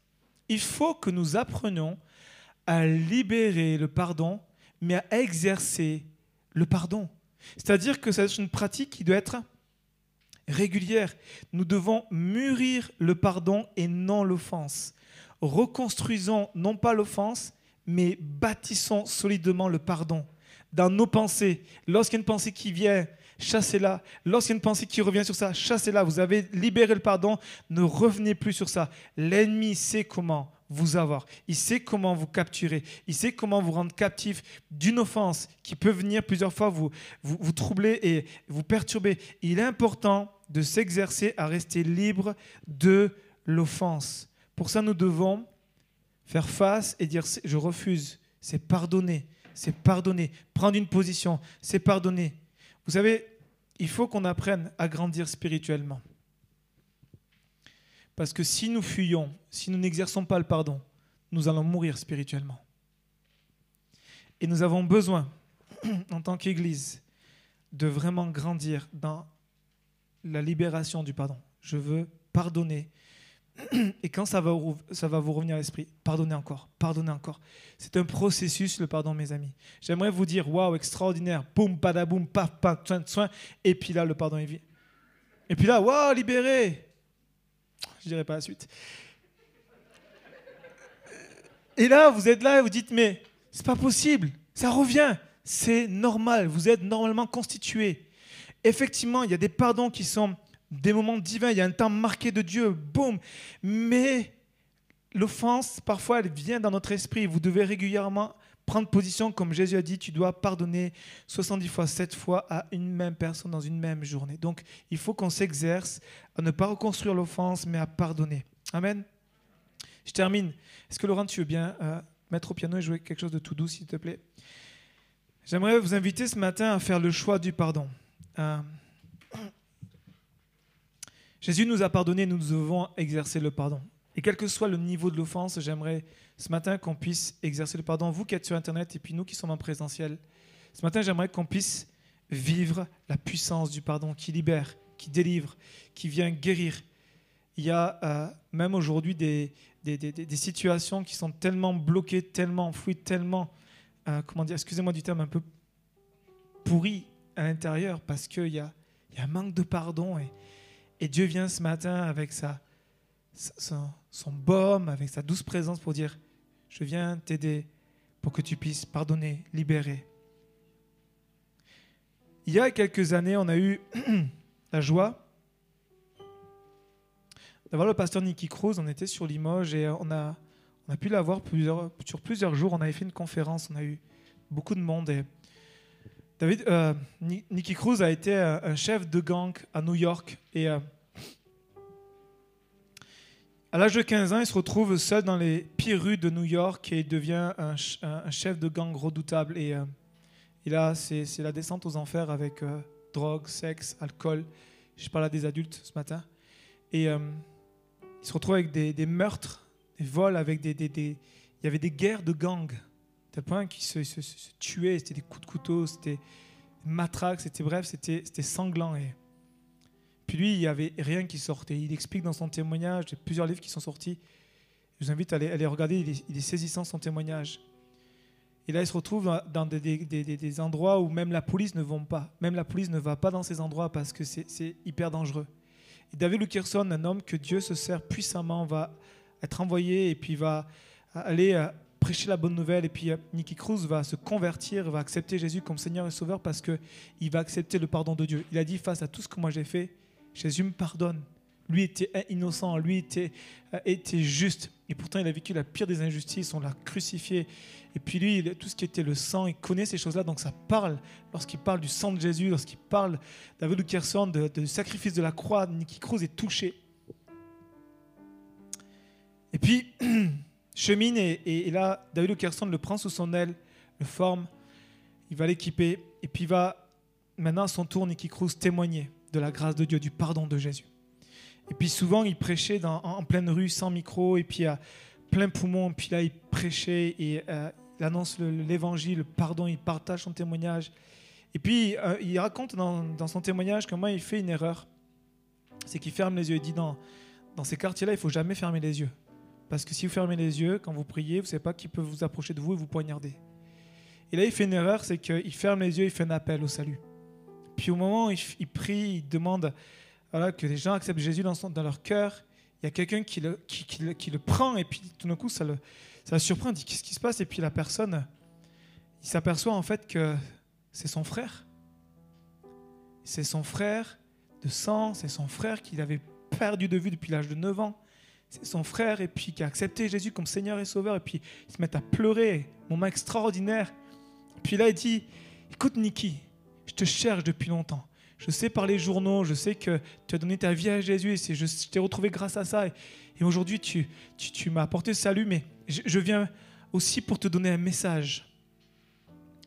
il faut que nous apprenions à libérer le pardon, mais à exercer le pardon. C'est-à-dire que c'est une pratique qui doit être régulière. Nous devons mûrir le pardon et non l'offense reconstruisons non pas l'offense, mais bâtissons solidement le pardon dans nos pensées. Lorsqu'il y a une pensée qui vient, chassez-la. Lorsqu'il y a une pensée qui revient sur ça, chassez-la. Vous avez libéré le pardon, ne revenez plus sur ça. L'ennemi sait comment vous avoir. Il sait comment vous capturer. Il sait comment vous rendre captif d'une offense qui peut venir plusieurs fois vous, vous, troubler et vous perturber. Il est important de s'exercer à rester libre de l'offense. Pour ça, nous devons faire face et dire je refuse. C'est pardonner. C'est pardonner. Prendre une position. C'est pardonner. Vous savez, il faut qu'on apprenne à grandir spirituellement. Parce que si nous fuyons, si nous n'exerçons pas le pardon, nous allons mourir spirituellement. Et nous avons besoin, en tant qu'Église, de vraiment grandir dans la libération du pardon. Je veux pardonner et quand ça va, vous revenir à l'esprit, pardonnez encore, pardonnez encore. C'est un processus, le pardon, mes amis. J'aimerais vous dire, waouh, extraordinaire, boum, padaboum, paf, paf, soin, soin. Et puis là, le pardon est vide. Et puis là, waouh, libéré. Je dirais pas la suite. Et là, vous êtes là et vous dites, mais c'est pas possible, ça revient. C'est normal, vous êtes normalement constitué. Effectivement, il y a des pardons qui sont des moments divins, il y a un temps marqué de Dieu, boum. Mais l'offense, parfois, elle vient dans notre esprit. Vous devez régulièrement prendre position, comme Jésus a dit, tu dois pardonner 70 fois, 7 fois à une même personne dans une même journée. Donc, il faut qu'on s'exerce à ne pas reconstruire l'offense, mais à pardonner. Amen. Je termine. Est-ce que Laurent, tu veux bien euh, mettre au piano et jouer quelque chose de tout doux, s'il te plaît? J'aimerais vous inviter ce matin à faire le choix du pardon. Euh, Jésus nous a pardonné, nous devons exercer le pardon. Et quel que soit le niveau de l'offense, j'aimerais ce matin qu'on puisse exercer le pardon. Vous qui êtes sur Internet et puis nous qui sommes en présentiel, ce matin j'aimerais qu'on puisse vivre la puissance du pardon qui libère, qui délivre, qui vient guérir. Il y a euh, même aujourd'hui des, des, situations qui sont tellement bloquées, tellement fluides, tellement, euh, comment dire, excusez-moi du terme, un peu pourries à l'intérieur parce qu'il y a, y a un manque de pardon et, Dieu vient ce matin avec sa, son baume, avec sa douce présence pour dire, je viens t'aider pour que tu puisses pardonner, libérer. Il y a quelques années, on a eu la joie d'avoir le pasteur Nicky Cruz. On était sur Limoges et on a, on a pu l'avoir sur plusieurs jours. On avait fait une conférence, on a eu beaucoup de monde. Et David, euh, Nicky Cruz a été euh, un chef de gang à New York et euh, à l'âge de 15 ans, il se retrouve seul dans les pires rues de New York et il devient un, chef de gang redoutable. Et, là, c'est la descente aux enfers avec drogue, sexe, alcool. Je parle des adultes ce matin. Et il se retrouve avec des, meurtres, des vols, avec des, Il y avait des guerres de gangs tel point qu'ils se, se, tuaient, c'était des coups de couteau, c'était matraques, c'était bref, c'était sanglant. Et puis lui, il n'y avait rien qui sortait. Il explique dans son témoignage, il y a plusieurs livres qui sont sortis. Je vous invite à aller, regarder, il est, saisissant son témoignage. Et là, il se retrouve dans des, endroits où même la police ne va pas. Même la police ne va pas dans ces endroits parce que c'est hyper dangereux. Et David Lukerson, un homme que Dieu se sert puissamment, va être envoyé et puis va aller euh, prêcher la bonne nouvelle. Et puis euh, Nicky Cruz va se convertir, va accepter Jésus comme Seigneur et Sauveur parce qu'il va accepter le pardon de Dieu. Il a dit face à tout ce que moi j'ai fait, Jésus me pardonne. Lui était innocent, lui était, était juste. Et pourtant, il a vécu la pire des injustices, on l'a crucifié. Et puis lui, tout ce qui était le sang, il connaît ces choses-là, donc ça parle. Lorsqu'il parle du sang de Jésus, lorsqu'il parle David Lukerson, du sacrifice de la croix, Nicky Cruz est touché. Et puis, chemine, et, là, David Lukerson le prend sous son aile, le forme, il va l'équiper, et puis il va maintenant à son tour, Nicky Cruz, témoigner de la grâce de Dieu, du pardon de Jésus. Et puis souvent, il prêchait en, pleine rue, sans micro, et puis à plein poumon, puis là, il prêchait, et euh, il annonce l'évangile, le pardon, il partage son témoignage. Et puis, euh, il raconte dans, son témoignage comment il fait une erreur. C'est qu'il ferme les yeux. Il dit dans, dans ces quartiers-là, il faut jamais fermer les yeux. Parce que si vous fermez les yeux, quand vous priez, vous ne savez pas qui peut vous approcher de vous et vous poignarder. Et là, il fait une erreur, c'est qu'il ferme les yeux, il fait un appel au salut. Puis au moment où il, prie, il demande que les gens acceptent Jésus dans, leur cœur. Il y a quelqu'un qui le, prend et puis tout d'un coup, ça le, ça le surprend, il dit qu'est-ce qui se passe? Et puis la personne, il s'aperçoit en fait que c'est son frère. C'est son frère de sang, c'est son frère qu'il avait perdu de vue depuis l'âge de 9 ans. C'est son frère et puis qui a accepté Jésus comme Seigneur et Sauveur et puis il se met à pleurer, moment extraordinaire. puis là il dit, écoute Niki, te cherche depuis longtemps. Je sais par les journaux, je sais que tu as donné ta vie à Jésus et je, t'ai retrouvé grâce à ça. Et, aujourd'hui tu, tu, tu m'as apporté salut, mais je, viens aussi pour te donner un message.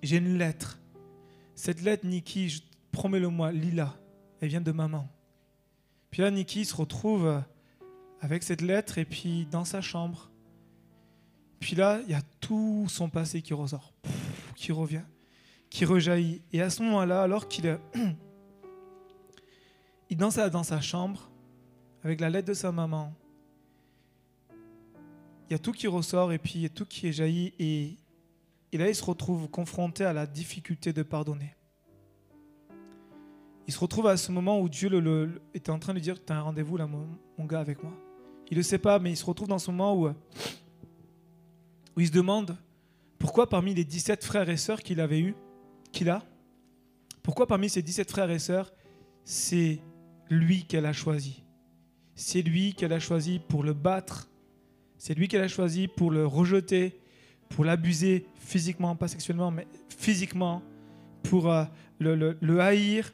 J'ai une lettre. Cette lettre, Niki, promets-le-moi, Lila, elle vient de maman. Puis là, Niki se retrouve avec cette lettre et puis dans sa chambre. Puis là, il y a tout son passé qui ressort, qui revient, qui rejaillit. Et à ce moment-là, alors qu'il il danse dans sa chambre avec la lettre de sa maman, il y a tout qui ressort et puis il y a tout qui est jailli et, là il se retrouve confronté à la difficulté de pardonner. Il se retrouve à ce moment où Dieu le, était en train de lui dire Tu as un rendez-vous là, mon, gars, avec moi. Il ne le sait pas, mais il se retrouve dans ce moment où, où il se demande pourquoi parmi les 17 frères et sœurs qu'il avait eu, qu'il a, pourquoi parmi ces 17 frères et sœurs, c'est lui qu'elle a choisi? C'est lui qu'elle a choisi pour le battre, c'est lui qu'elle a choisi pour le rejeter, pour l'abuser physiquement, pas sexuellement, mais physiquement, pour euh, le, haïr?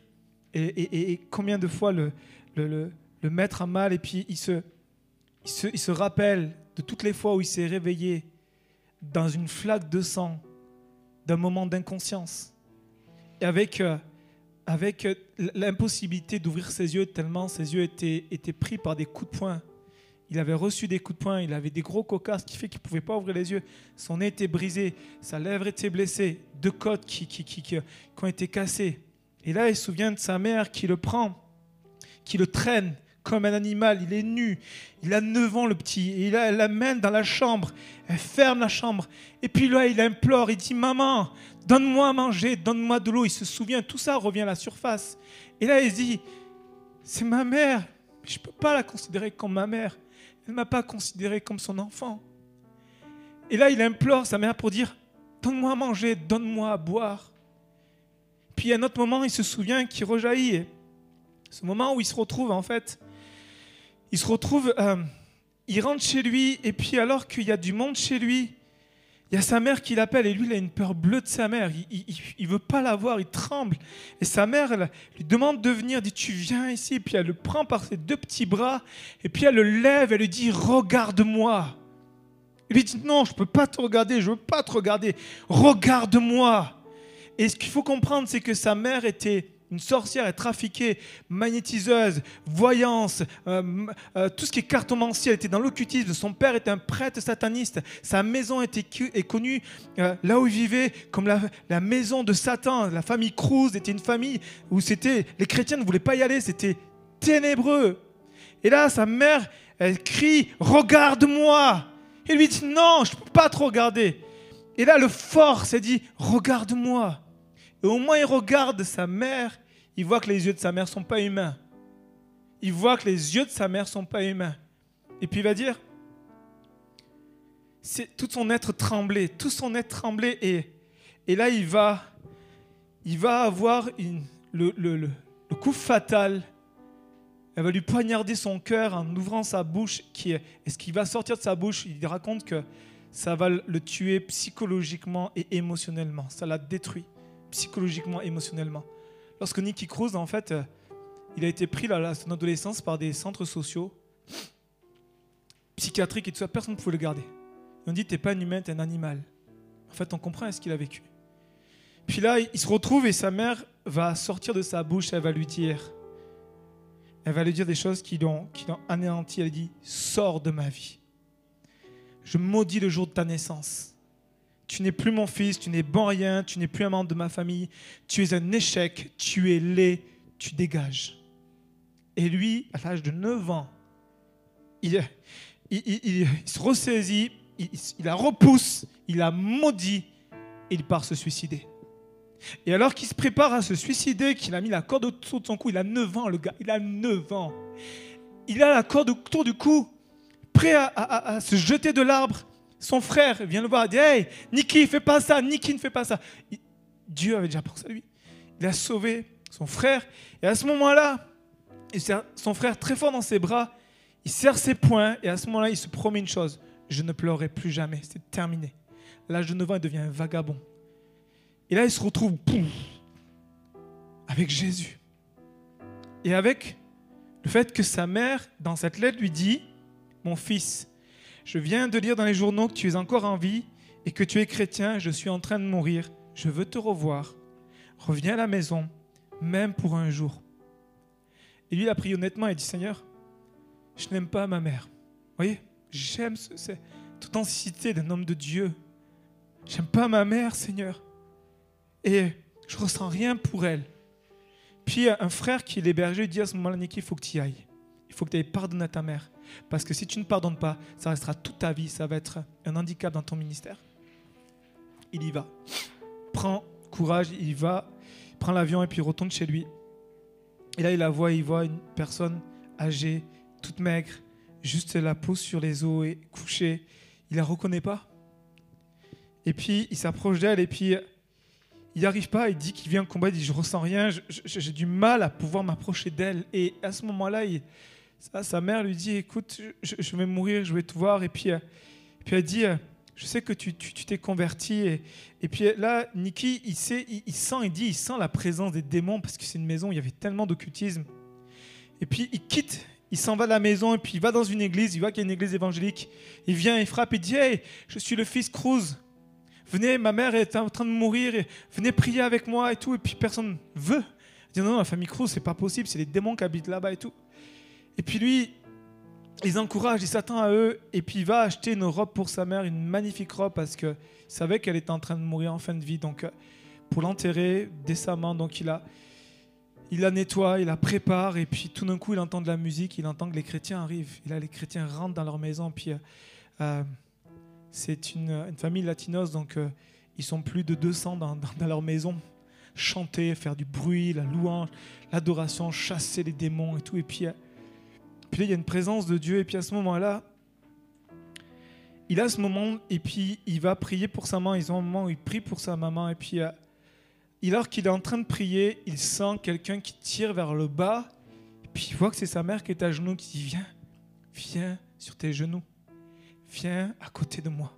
Et, combien de fois le, le, mettre à mal? Et puis il se, il se, il se rappelle de toutes les fois où il s'est réveillé dans une flaque de sang, d'un moment d'inconscience, et avec, euh, avec euh, l'impossibilité d'ouvrir ses yeux tellement ses yeux étaient, étaient pris par des coups de poing il avait reçu des coups de poing, il avait des gros cocasses, qui fait qu'il ne pouvait pas ouvrir les yeux. Son nez était brisé, sa lèvre était blessée, deux côtes qui, qui, qui, qui, ont été cassées. Et là, il se souvient de sa mère qui le prend, qui le traîne comme un animal. Il est nu, il a 9 ans le petit, et il elle l'amène dans la chambre, elle ferme la chambre. Et puis là, il implore, il dit Maman, donne-moi à manger, donne-moi de l'eau. Il se souvient, tout ça revient à la surface. Et là, il dit C'est ma mère, je ne peux pas la considérer comme ma mère. Elle ne m'a pas considéré comme son enfant. Et là, il implore sa mère pour dire Donne-moi à manger, donne-moi à boire. Puis à un autre moment, il se souvient qu'il rejaillit. Ce moment où il se retrouve, en fait, il se retrouve, euh, il rentre chez lui, et puis alors qu'il y a du monde chez lui, il y a sa mère qui l'appelle et lui, il a une peur bleue de sa mère. Il ne veut pas la voir, il tremble. Et sa mère elle, lui demande de venir, dit Tu viens ici. Et puis elle le prend par ses deux petits bras. Et puis elle le lève, elle lui dit Regarde-moi. Il lui dit Non, je ne peux pas te regarder, je ne veux pas te regarder. Regarde-moi. Et ce qu'il faut comprendre, c'est que sa mère était une sorcière est trafiquée, magnétiseuse, voyance, euh, euh, tout ce qui est cartomancie, elle était dans l'occultisme. Son père était un prêtre sataniste. Sa maison était est connue euh, là où il vivait comme la, maison de Satan. La famille Cruz était une famille où c'était les chrétiens ne voulaient pas y aller, c'était ténébreux. Et là, sa mère, elle crie Regarde-moi Il lui dit Non, je ne peux pas te regarder. Et là, le fort s'est dit Regarde-moi. Et au moins, il regarde sa mère, il voit que les yeux de sa mère ne sont pas humains. Il voit que les yeux de sa mère ne sont pas humains. Et puis il va dire, c'est tout son être tremblé, tout son être tremblé. Et, et là, il va, il va avoir le, le, coup fatal Elle va lui poignarder son cœur en ouvrant sa bouche. Qui est, et ce qui va sortir de sa bouche, il raconte que ça va le tuer psychologiquement et émotionnellement. Ça l'a détruit psychologiquement, émotionnellement. Lorsque Nicky Cruz, en fait, euh, il a été pris à son adolescence par des centres sociaux psychiatriques et tout ça, personne ne pouvait le garder. Ils ont dit, t'es pas un humain, t'es un animal. En fait, on comprend ce qu'il a vécu. Puis là, il se retrouve et sa mère va sortir de sa bouche, elle va lui dire, elle va lui dire des choses qui l'ont, qui l'ont anéanti. Elle dit, sors de ma vie. Je maudis le jour de ta naissance. Tu n'es plus mon fils, tu n'es bon rien, tu n'es plus un membre de ma famille, tu es un échec, tu es laid, tu dégages. Et lui, à l'âge de 9 ans, il, il, se ressaisit, il, la repousse, il la maudit et il part se suicider. Et alors qu'il se prépare à se suicider, qu'il a mis la corde autour de son cou, il a 9 ans, le gars, il a 9 ans. Il a la corde autour du cou, prêt à, se jeter de l'arbre. Son frère vient le voir et dit Hey, Niki, fais pas ça, Niki, ne fais pas ça. Dieu avait déjà pensé à lui. Il a sauvé son frère. Et à ce moment-là, son frère très fort dans ses bras, il serre ses poings et à ce moment-là, il se promet une chose je ne pleurerai plus jamais, c'est terminé. L'âge de 9 ans, il devient un vagabond. Et là, il se retrouve avec Jésus. Et avec le fait que sa mère, dans cette lettre, lui dit, mon fils, je viens de lire dans les journaux que tu es encore en vie et que tu es chrétien, je suis en train de mourir, je veux te revoir. Reviens à la maison, même pour un jour. Et lui, il a prié honnêtement et dit, Seigneur, je n'aime pas ma mère. Vous voyez, j'aime cette authenticité d'un homme de Dieu. J'aime pas ma mère, Seigneur. Et je ressens rien pour elle. Puis un frère qui l'hébergeait dit à ce moment-là, il faut que tu y ailles. Il faut que tu ailles pardonner à ta mère. Parce que si tu ne pardonnes pas, ça restera toute ta vie. Ça va être un handicap dans ton ministère. Il y va. Prends courage, il y va, prend l'avion et puis retourne chez lui. Et là, il la voit, il voit une personne âgée, toute maigre, juste la peau sur les os et couchée. Il la reconnaît pas. Et puis, il s'approche d'elle et puis il n'y arrive pas, il dit qu'il vient en combat, il dit je ressens rien, j'ai du mal à pouvoir m'approcher d'elle. Et à ce moment-là, sa mère lui dit écoute, je, vais mourir, je vais te voir. Et puis, euh, puis elle dit je sais que tu t'es converti. Et, et, puis là, Niki, il, sait, il, sent, il dit il sent la présence des démons parce que c'est une maison où il y avait tellement d'occultisme. Et puis il quitte, il s'en va de la maison et puis il va dans une église, il voit qu'il y a une église évangélique. Il vient, il frappe et dit Hey, je suis le fils Cruz venez, ma mère est en train de mourir, venez prier avec moi et tout. Et puis personne veut. Il dit non, non, la famille Cruz, c'est pas possible, c'est les démons qui habitent là-bas et tout. Et puis lui, ils encouragent, il s'attend à eux, et puis il va acheter une robe pour sa mère, une magnifique robe, parce qu'il savait qu'elle était en train de mourir en fin de vie. Donc pour l'enterrer décemment, donc il la, il la nettoie, il la prépare, et puis tout d'un coup, il entend de la musique, il entend que les chrétiens arrivent. Et là, les chrétiens rentrent dans leur maison, puis... Euh, c'est une, famille latinos, donc euh, ils sont plus de 200 dans, leur maison. Chanter, faire du bruit, la louange, l'adoration, chasser les démons et tout. Et puis, euh, puis là, il y a une présence de Dieu. Et puis à ce moment-là, il a ce moment, et puis il va prier pour sa maman. Ils ont un moment où il prie pour sa maman. Et puis, euh, alors qu'il est en train de prier, il sent quelqu'un qui tire vers le bas. Et puis il voit que c'est sa mère qui est à genoux, qui dit Viens, viens sur tes genoux viens à côté de moi.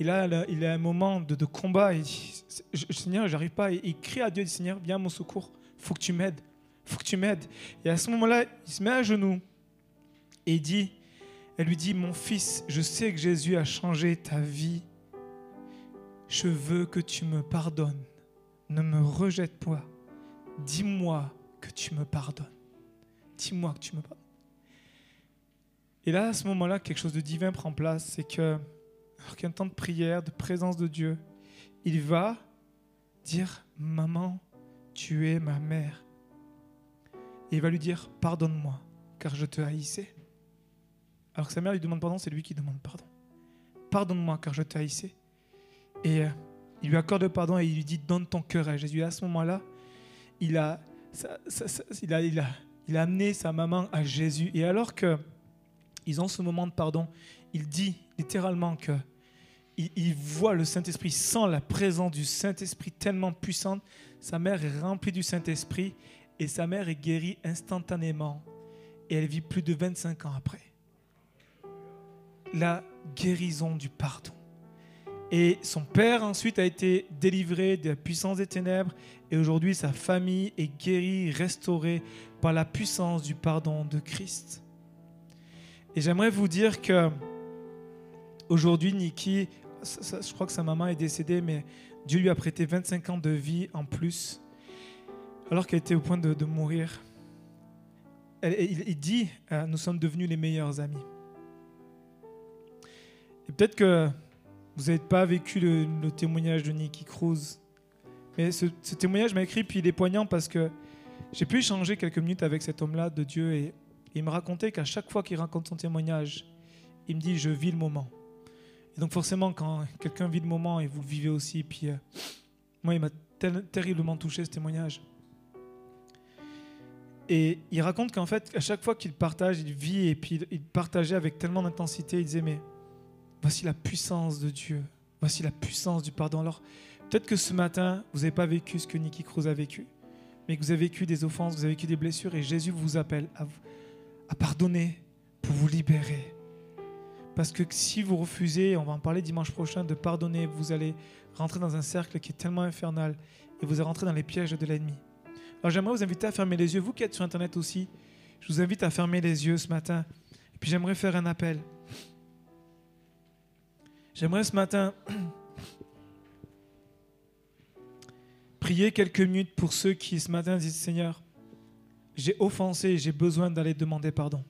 Il a, il a un moment de, combat. Il dit, Seigneur, j'arrive pas. Il, crie à Dieu, il dit, Seigneur, viens à mon secours. faut que tu m'aides. Faut que tu m'aides. Et à ce moment-là, il se met à genoux et dit, elle lui dit, mon fils, je sais que Jésus a changé ta vie. Je veux que tu me pardonnes. Ne me rejette pas. Dis-moi que tu me pardonnes. Dis-moi que tu me pardonnes. Et là, à ce moment-là, quelque chose de divin prend place, c'est que, temps de prière, de présence de Dieu, il va dire Maman, tu es ma mère. Et il va lui dire Pardonne-moi, car je te haïssais. Alors que sa mère lui demande pardon, c'est lui qui demande pardon. Pardonne-moi, car je te haïssais. Et euh, il lui accorde le pardon et il lui dit Donne ton cœur à Jésus. Et à ce moment-là, il a, il, a, il, il amené sa maman à Jésus. Et alors que ils ont ce moment de pardon. Il dit littéralement que il, voit le Saint-Esprit, sent la présence du Saint-Esprit tellement puissante. Sa mère est remplie du Saint-Esprit et sa mère est guérie instantanément. et elle vit plus de 25 ans après. La guérison du pardon. Et son père ensuite a été délivré de la puissance des ténèbres et aujourd'hui sa famille est guérie, restaurée par la puissance du pardon de Christ. Et j'aimerais vous dire que aujourd'hui Nikki, je crois que sa maman est décédée, mais Dieu lui a prêté 25 ans de vie en plus alors qu'elle était au point de, mourir. il, dit, euh, nous sommes devenus les meilleurs amis. Et peut-être que vous n'avez pas vécu le, témoignage de Nicky Cruz. Mais ce, témoignage m'a écrit, puis il est poignant parce que j'ai pu échanger quelques minutes avec cet homme-là de Dieu et, il me racontait qu'à chaque fois qu'il raconte son témoignage, il me dit Je vis le moment. Et donc, forcément, quand quelqu'un vit le moment et vous le vivez aussi, puis euh, moi, il m'a terriblement touché ce témoignage. Et il raconte qu'en fait, à chaque fois qu'il partage, il vit et puis il partageait avec tellement d'intensité, il disait Mais Voici la puissance de Dieu. Voici la puissance du pardon. Alors, peut-être que ce matin, vous n'avez pas vécu ce que Nicky Cruz a vécu, mais que vous avez vécu des offenses, vous avez vécu des blessures, et Jésus vous appelle à, à pardonner pour vous libérer. Parce que si vous refusez, on va en parler dimanche prochain, de pardonner, vous allez rentrer dans un cercle qui est tellement infernal et vous allez rentrer dans les pièges de l'ennemi. Alors j'aimerais vous inviter à fermer les yeux. Vous qui êtes sur Internet aussi, je vous invite à fermer les yeux ce matin. Et puis j'aimerais faire un appel. J'aimerais ce matin prier quelques minutes pour ceux qui ce matin disent Seigneur, j'ai offensé, j'ai besoin d'aller demander pardon.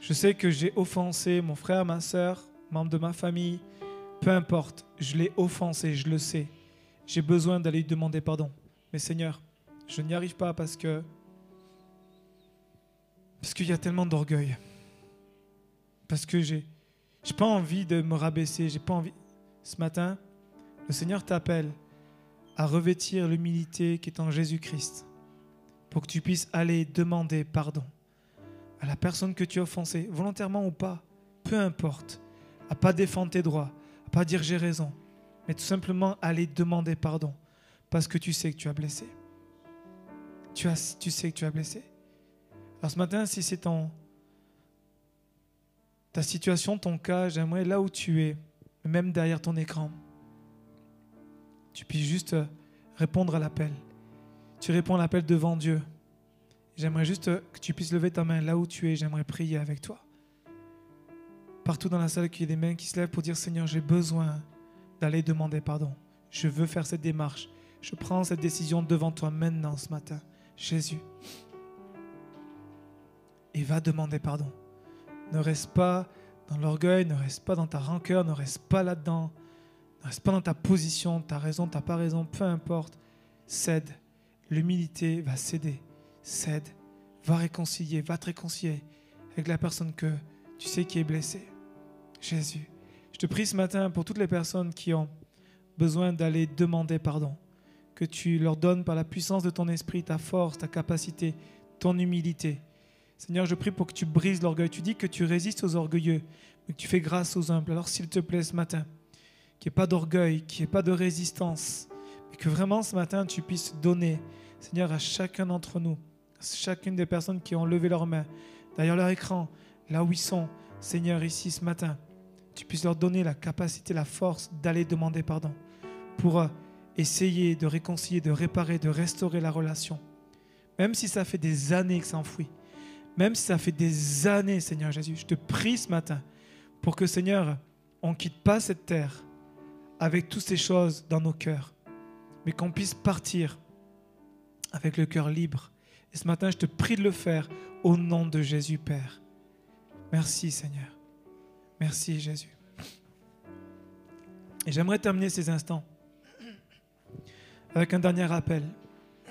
Je sais que j'ai offensé mon frère, ma soeur, membre de ma famille, peu importe, je l'ai offensé, je le sais. J'ai besoin d'aller lui demander pardon. Mais Seigneur, je n'y arrive pas parce que parce qu'il y a tellement d'orgueil. Parce que j'ai j'ai pas envie de me rabaisser, j'ai pas envie. Ce matin, le Seigneur t'appelle à revêtir l'humilité qui est en Jésus-Christ pour que tu puisses aller demander pardon à la personne que tu as offensée, volontairement ou pas, peu importe, à pas défendre tes droits, à pas dire j'ai raison, mais tout simplement aller demander pardon parce que tu sais que tu as blessé. Tu, as, tu sais que tu as blessé. Alors ce matin, si c'est ta situation, ton cas, j'aimerais là où tu es, même derrière ton écran, tu puisses juste euh, répondre à l'appel. Tu réponds à l'appel devant Dieu. J'aimerais juste euh, que tu puisses lever ta main là où tu es. J'aimerais prier avec toi. Partout dans la salle, il y ait des mains qui se lèvent pour dire Seigneur, j'ai besoin d'aller demander pardon. Je veux faire cette démarche. Je prends cette décision devant toi maintenant ce matin. Jésus. Et va demander pardon. Ne reste pas dans l'orgueil, ne reste pas dans ta rancœur, ne reste pas là-dedans. Ne reste pas dans ta position, ta raison, ta pas raison, peu importe. Cède. L'humilité va céder. Cède. Va réconcilier, va te réconcilier avec la personne que tu sais qui est blessée. Jésus. Je te prie ce matin pour toutes les personnes qui ont besoin d'aller demander pardon. Que tu leur donnes par la puissance de ton esprit ta force, ta capacité, ton humilité Seigneur, je prie pour que tu brises l'orgueil. Tu dis que tu résistes aux orgueilleux, mais que tu fais grâce aux humbles. Alors s'il te plaît ce matin, qu'il n'y ait pas d'orgueil, qu'il n'y ait pas de résistance, mais que vraiment ce matin tu puisses donner, Seigneur, à chacun d'entre nous, à chacune des personnes qui ont levé leurs mains, derrière leur écran, là où ils sont, Seigneur, ici ce matin, tu puisses leur donner la capacité, la force d'aller demander pardon pour euh, essayer de réconcilier, de réparer, de restaurer la relation. Même si ça fait des années que ça enfouit, même si ça fait des années, Seigneur Jésus, je te prie ce matin pour que, Seigneur, on ne quitte pas cette terre avec toutes ces choses dans nos cœurs, mais qu'on puisse partir avec le cœur libre. Et ce matin, je te prie de le faire au nom de Jésus, Père. Merci, Seigneur. Merci, Jésus. Et j'aimerais terminer ces instants avec un dernier appel.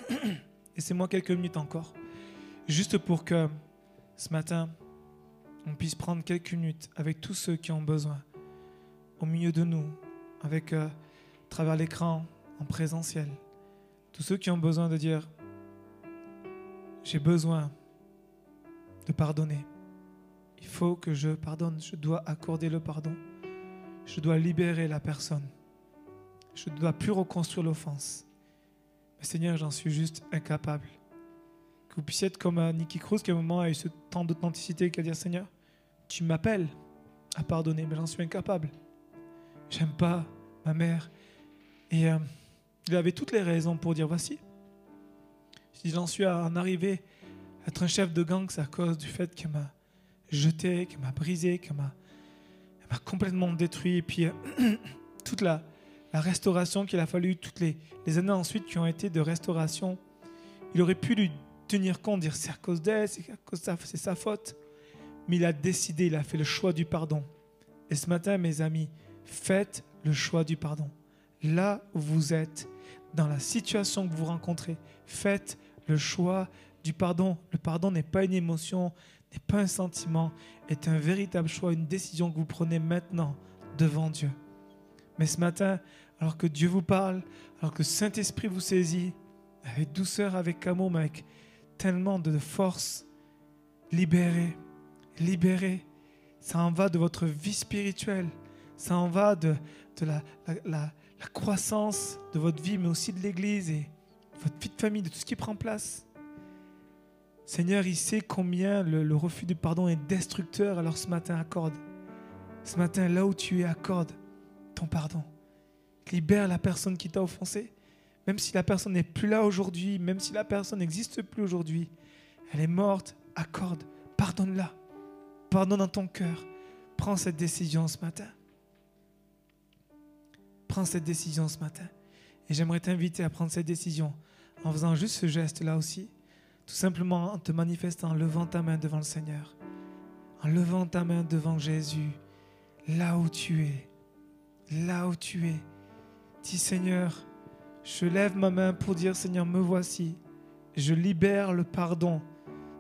Et c'est moi quelques minutes encore. Juste pour que ce matin, on puisse prendre quelques minutes avec tous ceux qui ont besoin, au milieu de nous, avec euh, à travers l'écran, en présentiel, tous ceux qui ont besoin de dire, j'ai besoin de pardonner. Il faut que je pardonne, je dois accorder le pardon, je dois libérer la personne, je ne dois plus reconstruire l'offense. Mais Seigneur, j'en suis juste incapable. vous puissiez être comme Nicky Cruz qui à un moment a eu ce temps d'authenticité qui a dit Seigneur, tu m'appelles à pardonner, mais j'en suis incapable. J'aime pas ma mère. Et euh, il avait toutes les raisons pour dire voici. Si j'en suis en arrivé à être un chef de gang, c'est à cause du fait qu'elle m'a jeté, qu'elle m'a brisé, qu'elle m'a, complètement détruit. Et puis euh, toute la, la restauration qu'il a fallu, toutes les, années ensuite qui ont été de restauration, il aurait pu lui tenir compte, dire c'est à cause d'elle, c'est c'est sa faute. Mais il a décidé, il a fait le choix du pardon. Et ce matin, mes amis, faites le choix du pardon. Là où vous êtes, dans la situation que vous rencontrez, faites le choix du pardon. Le pardon n'est pas une émotion, n'est pas un sentiment, est un véritable choix, une décision que vous prenez maintenant devant Dieu. Mais ce matin, alors que Dieu vous parle, alors que Saint-Esprit vous saisit, avec douceur, avec amour, mais avec tellement de force, libérez, libérez. Ça en va de votre vie spirituelle, ça en va de, la, croissance de votre vie, mais aussi de l'Église et votre vie de famille, de tout ce qui prend place. Seigneur, il sait combien le, le refus du pardon est destructeur, alors ce matin, accorde. Ce matin, là où tu es, accorde ton pardon. Libère la personne qui t'a offensé. Même si la personne n'est plus là aujourd'hui, même si la personne n'existe plus aujourd'hui, elle est morte, accorde, pardonne-la. Pardonne dans ton cœur. Prends cette décision ce matin. Prends cette décision ce matin. Et j'aimerais t'inviter à prendre cette décision en faisant juste ce geste-là aussi. Tout simplement en te manifestant, en levant ta main devant le Seigneur. En levant ta main devant Jésus. Là où tu es. Là où tu es. Dis Seigneur, je lève ma main pour dire Seigneur, me voici. Je libère le pardon.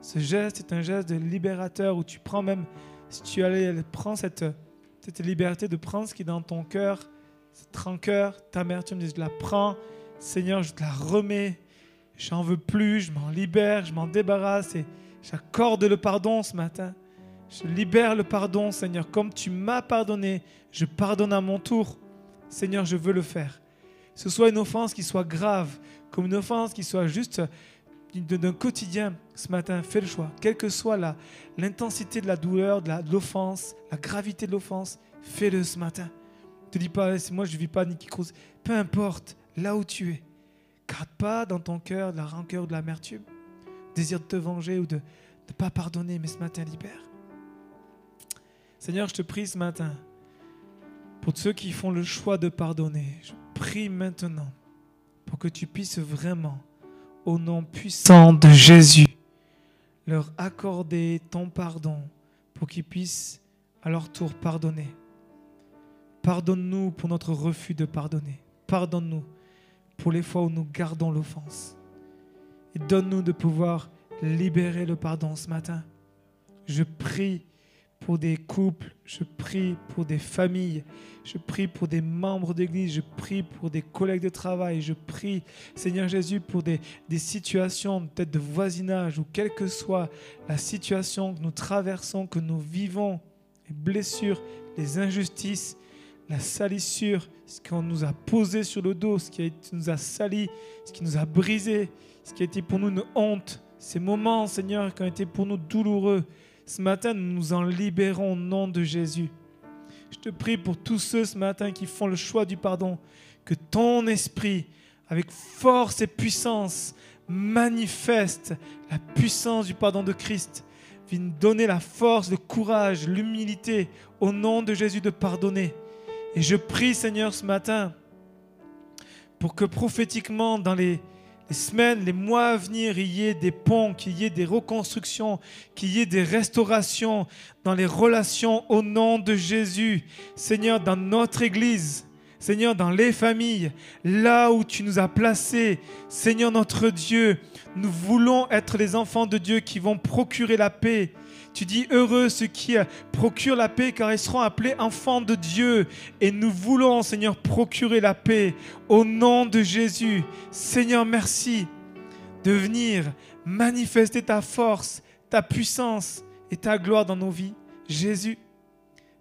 Ce geste est un geste de libérateur où tu prends même, si tu allais prends cette, liberté de prendre ce qui est dans ton cœur, cette rancœur, ta mère, tu me dis, je la prends. Seigneur, je te la remets. J'en veux plus, je m'en libère, je m'en débarrasse et j'accorde le pardon ce matin. Je libère le pardon, Seigneur. Comme tu m'as pardonné, je pardonne à mon tour. Seigneur, je veux le faire ce soit une offense qui soit grave, comme une offense qui soit juste d'un quotidien ce matin, fais le choix. Quelle que soit l'intensité de la douleur, de l'offense, la, gravité de l'offense, fais-le ce matin. Ne te dis pas, moi je ne vis pas Nicky Cruz. Peu importe, là où tu es, garde pas dans ton cœur de la rancœur ou de l'amertume, désir de te venger ou de ne pas pardonner, mais ce matin libère. Seigneur, je te prie ce matin pour ceux qui font le choix de pardonner prie maintenant pour que tu puisses vraiment, au nom puissant de Jésus, leur accorder ton pardon pour qu'ils puissent à leur tour pardonner. Pardonne-nous pour notre refus de pardonner. Pardonne-nous pour les fois où nous gardons l'offense. Et donne-nous de pouvoir libérer le pardon ce matin. Je prie pour des couples, je prie pour des familles, je prie pour des membres d'église, je prie pour des collègues de travail, je prie, Seigneur Jésus, pour des, des situations peut-être de voisinage ou quelle que soit la situation que nous traversons, que nous vivons, les blessures, les injustices, la salissure, ce qu'on nous a posé sur le dos, ce qui nous a sali, ce qui nous a brisé, ce qui a été pour nous une honte, ces moments, Seigneur, qui ont été pour nous douloureux. Ce matin, nous nous en libérons au nom de Jésus. Je te prie pour tous ceux ce matin qui font le choix du pardon, que ton esprit, avec force et puissance, manifeste la puissance du pardon de Christ. Vienne donner la force, le courage, l'humilité au nom de Jésus de pardonner. Et je prie Seigneur ce matin pour que prophétiquement dans les, les semaines, les mois à venir, il y ait des ponts, qu'il y ait des reconstructions, qu'il y ait des restaurations dans les relations au nom de Jésus. Seigneur, dans notre Église, Seigneur, dans les familles, là où tu nous as placés, Seigneur notre Dieu, nous voulons être les enfants de Dieu qui vont procurer la paix, tu dis heureux ceux qui euh, procurent la paix car ils seront appelés enfants de Dieu. Et nous voulons, Seigneur, procurer la paix au nom de Jésus. Seigneur, merci de venir manifester ta force, ta puissance et ta gloire dans nos vies. Jésus,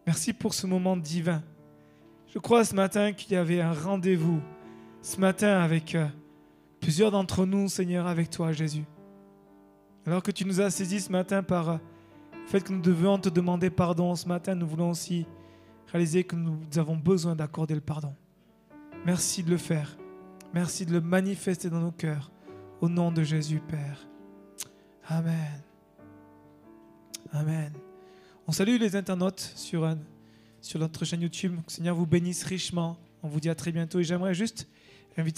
merci pour ce moment divin. Je crois ce matin qu'il y avait un rendez-vous, ce matin avec euh, plusieurs d'entre nous, Seigneur, avec toi, Jésus. Alors que tu nous as saisis ce matin par euh, le fait que nous devions te demander pardon ce matin, nous voulons aussi réaliser que nous avons besoin d'accorder le pardon. Merci de le faire. Merci de le manifester dans nos cœurs. Au nom de Jésus, Père. Amen. Amen. On salue les internautes sur, euh, sur notre chaîne YouTube. Que le Seigneur vous bénisse richement. On vous dit à très bientôt. Et j'aimerais juste inviter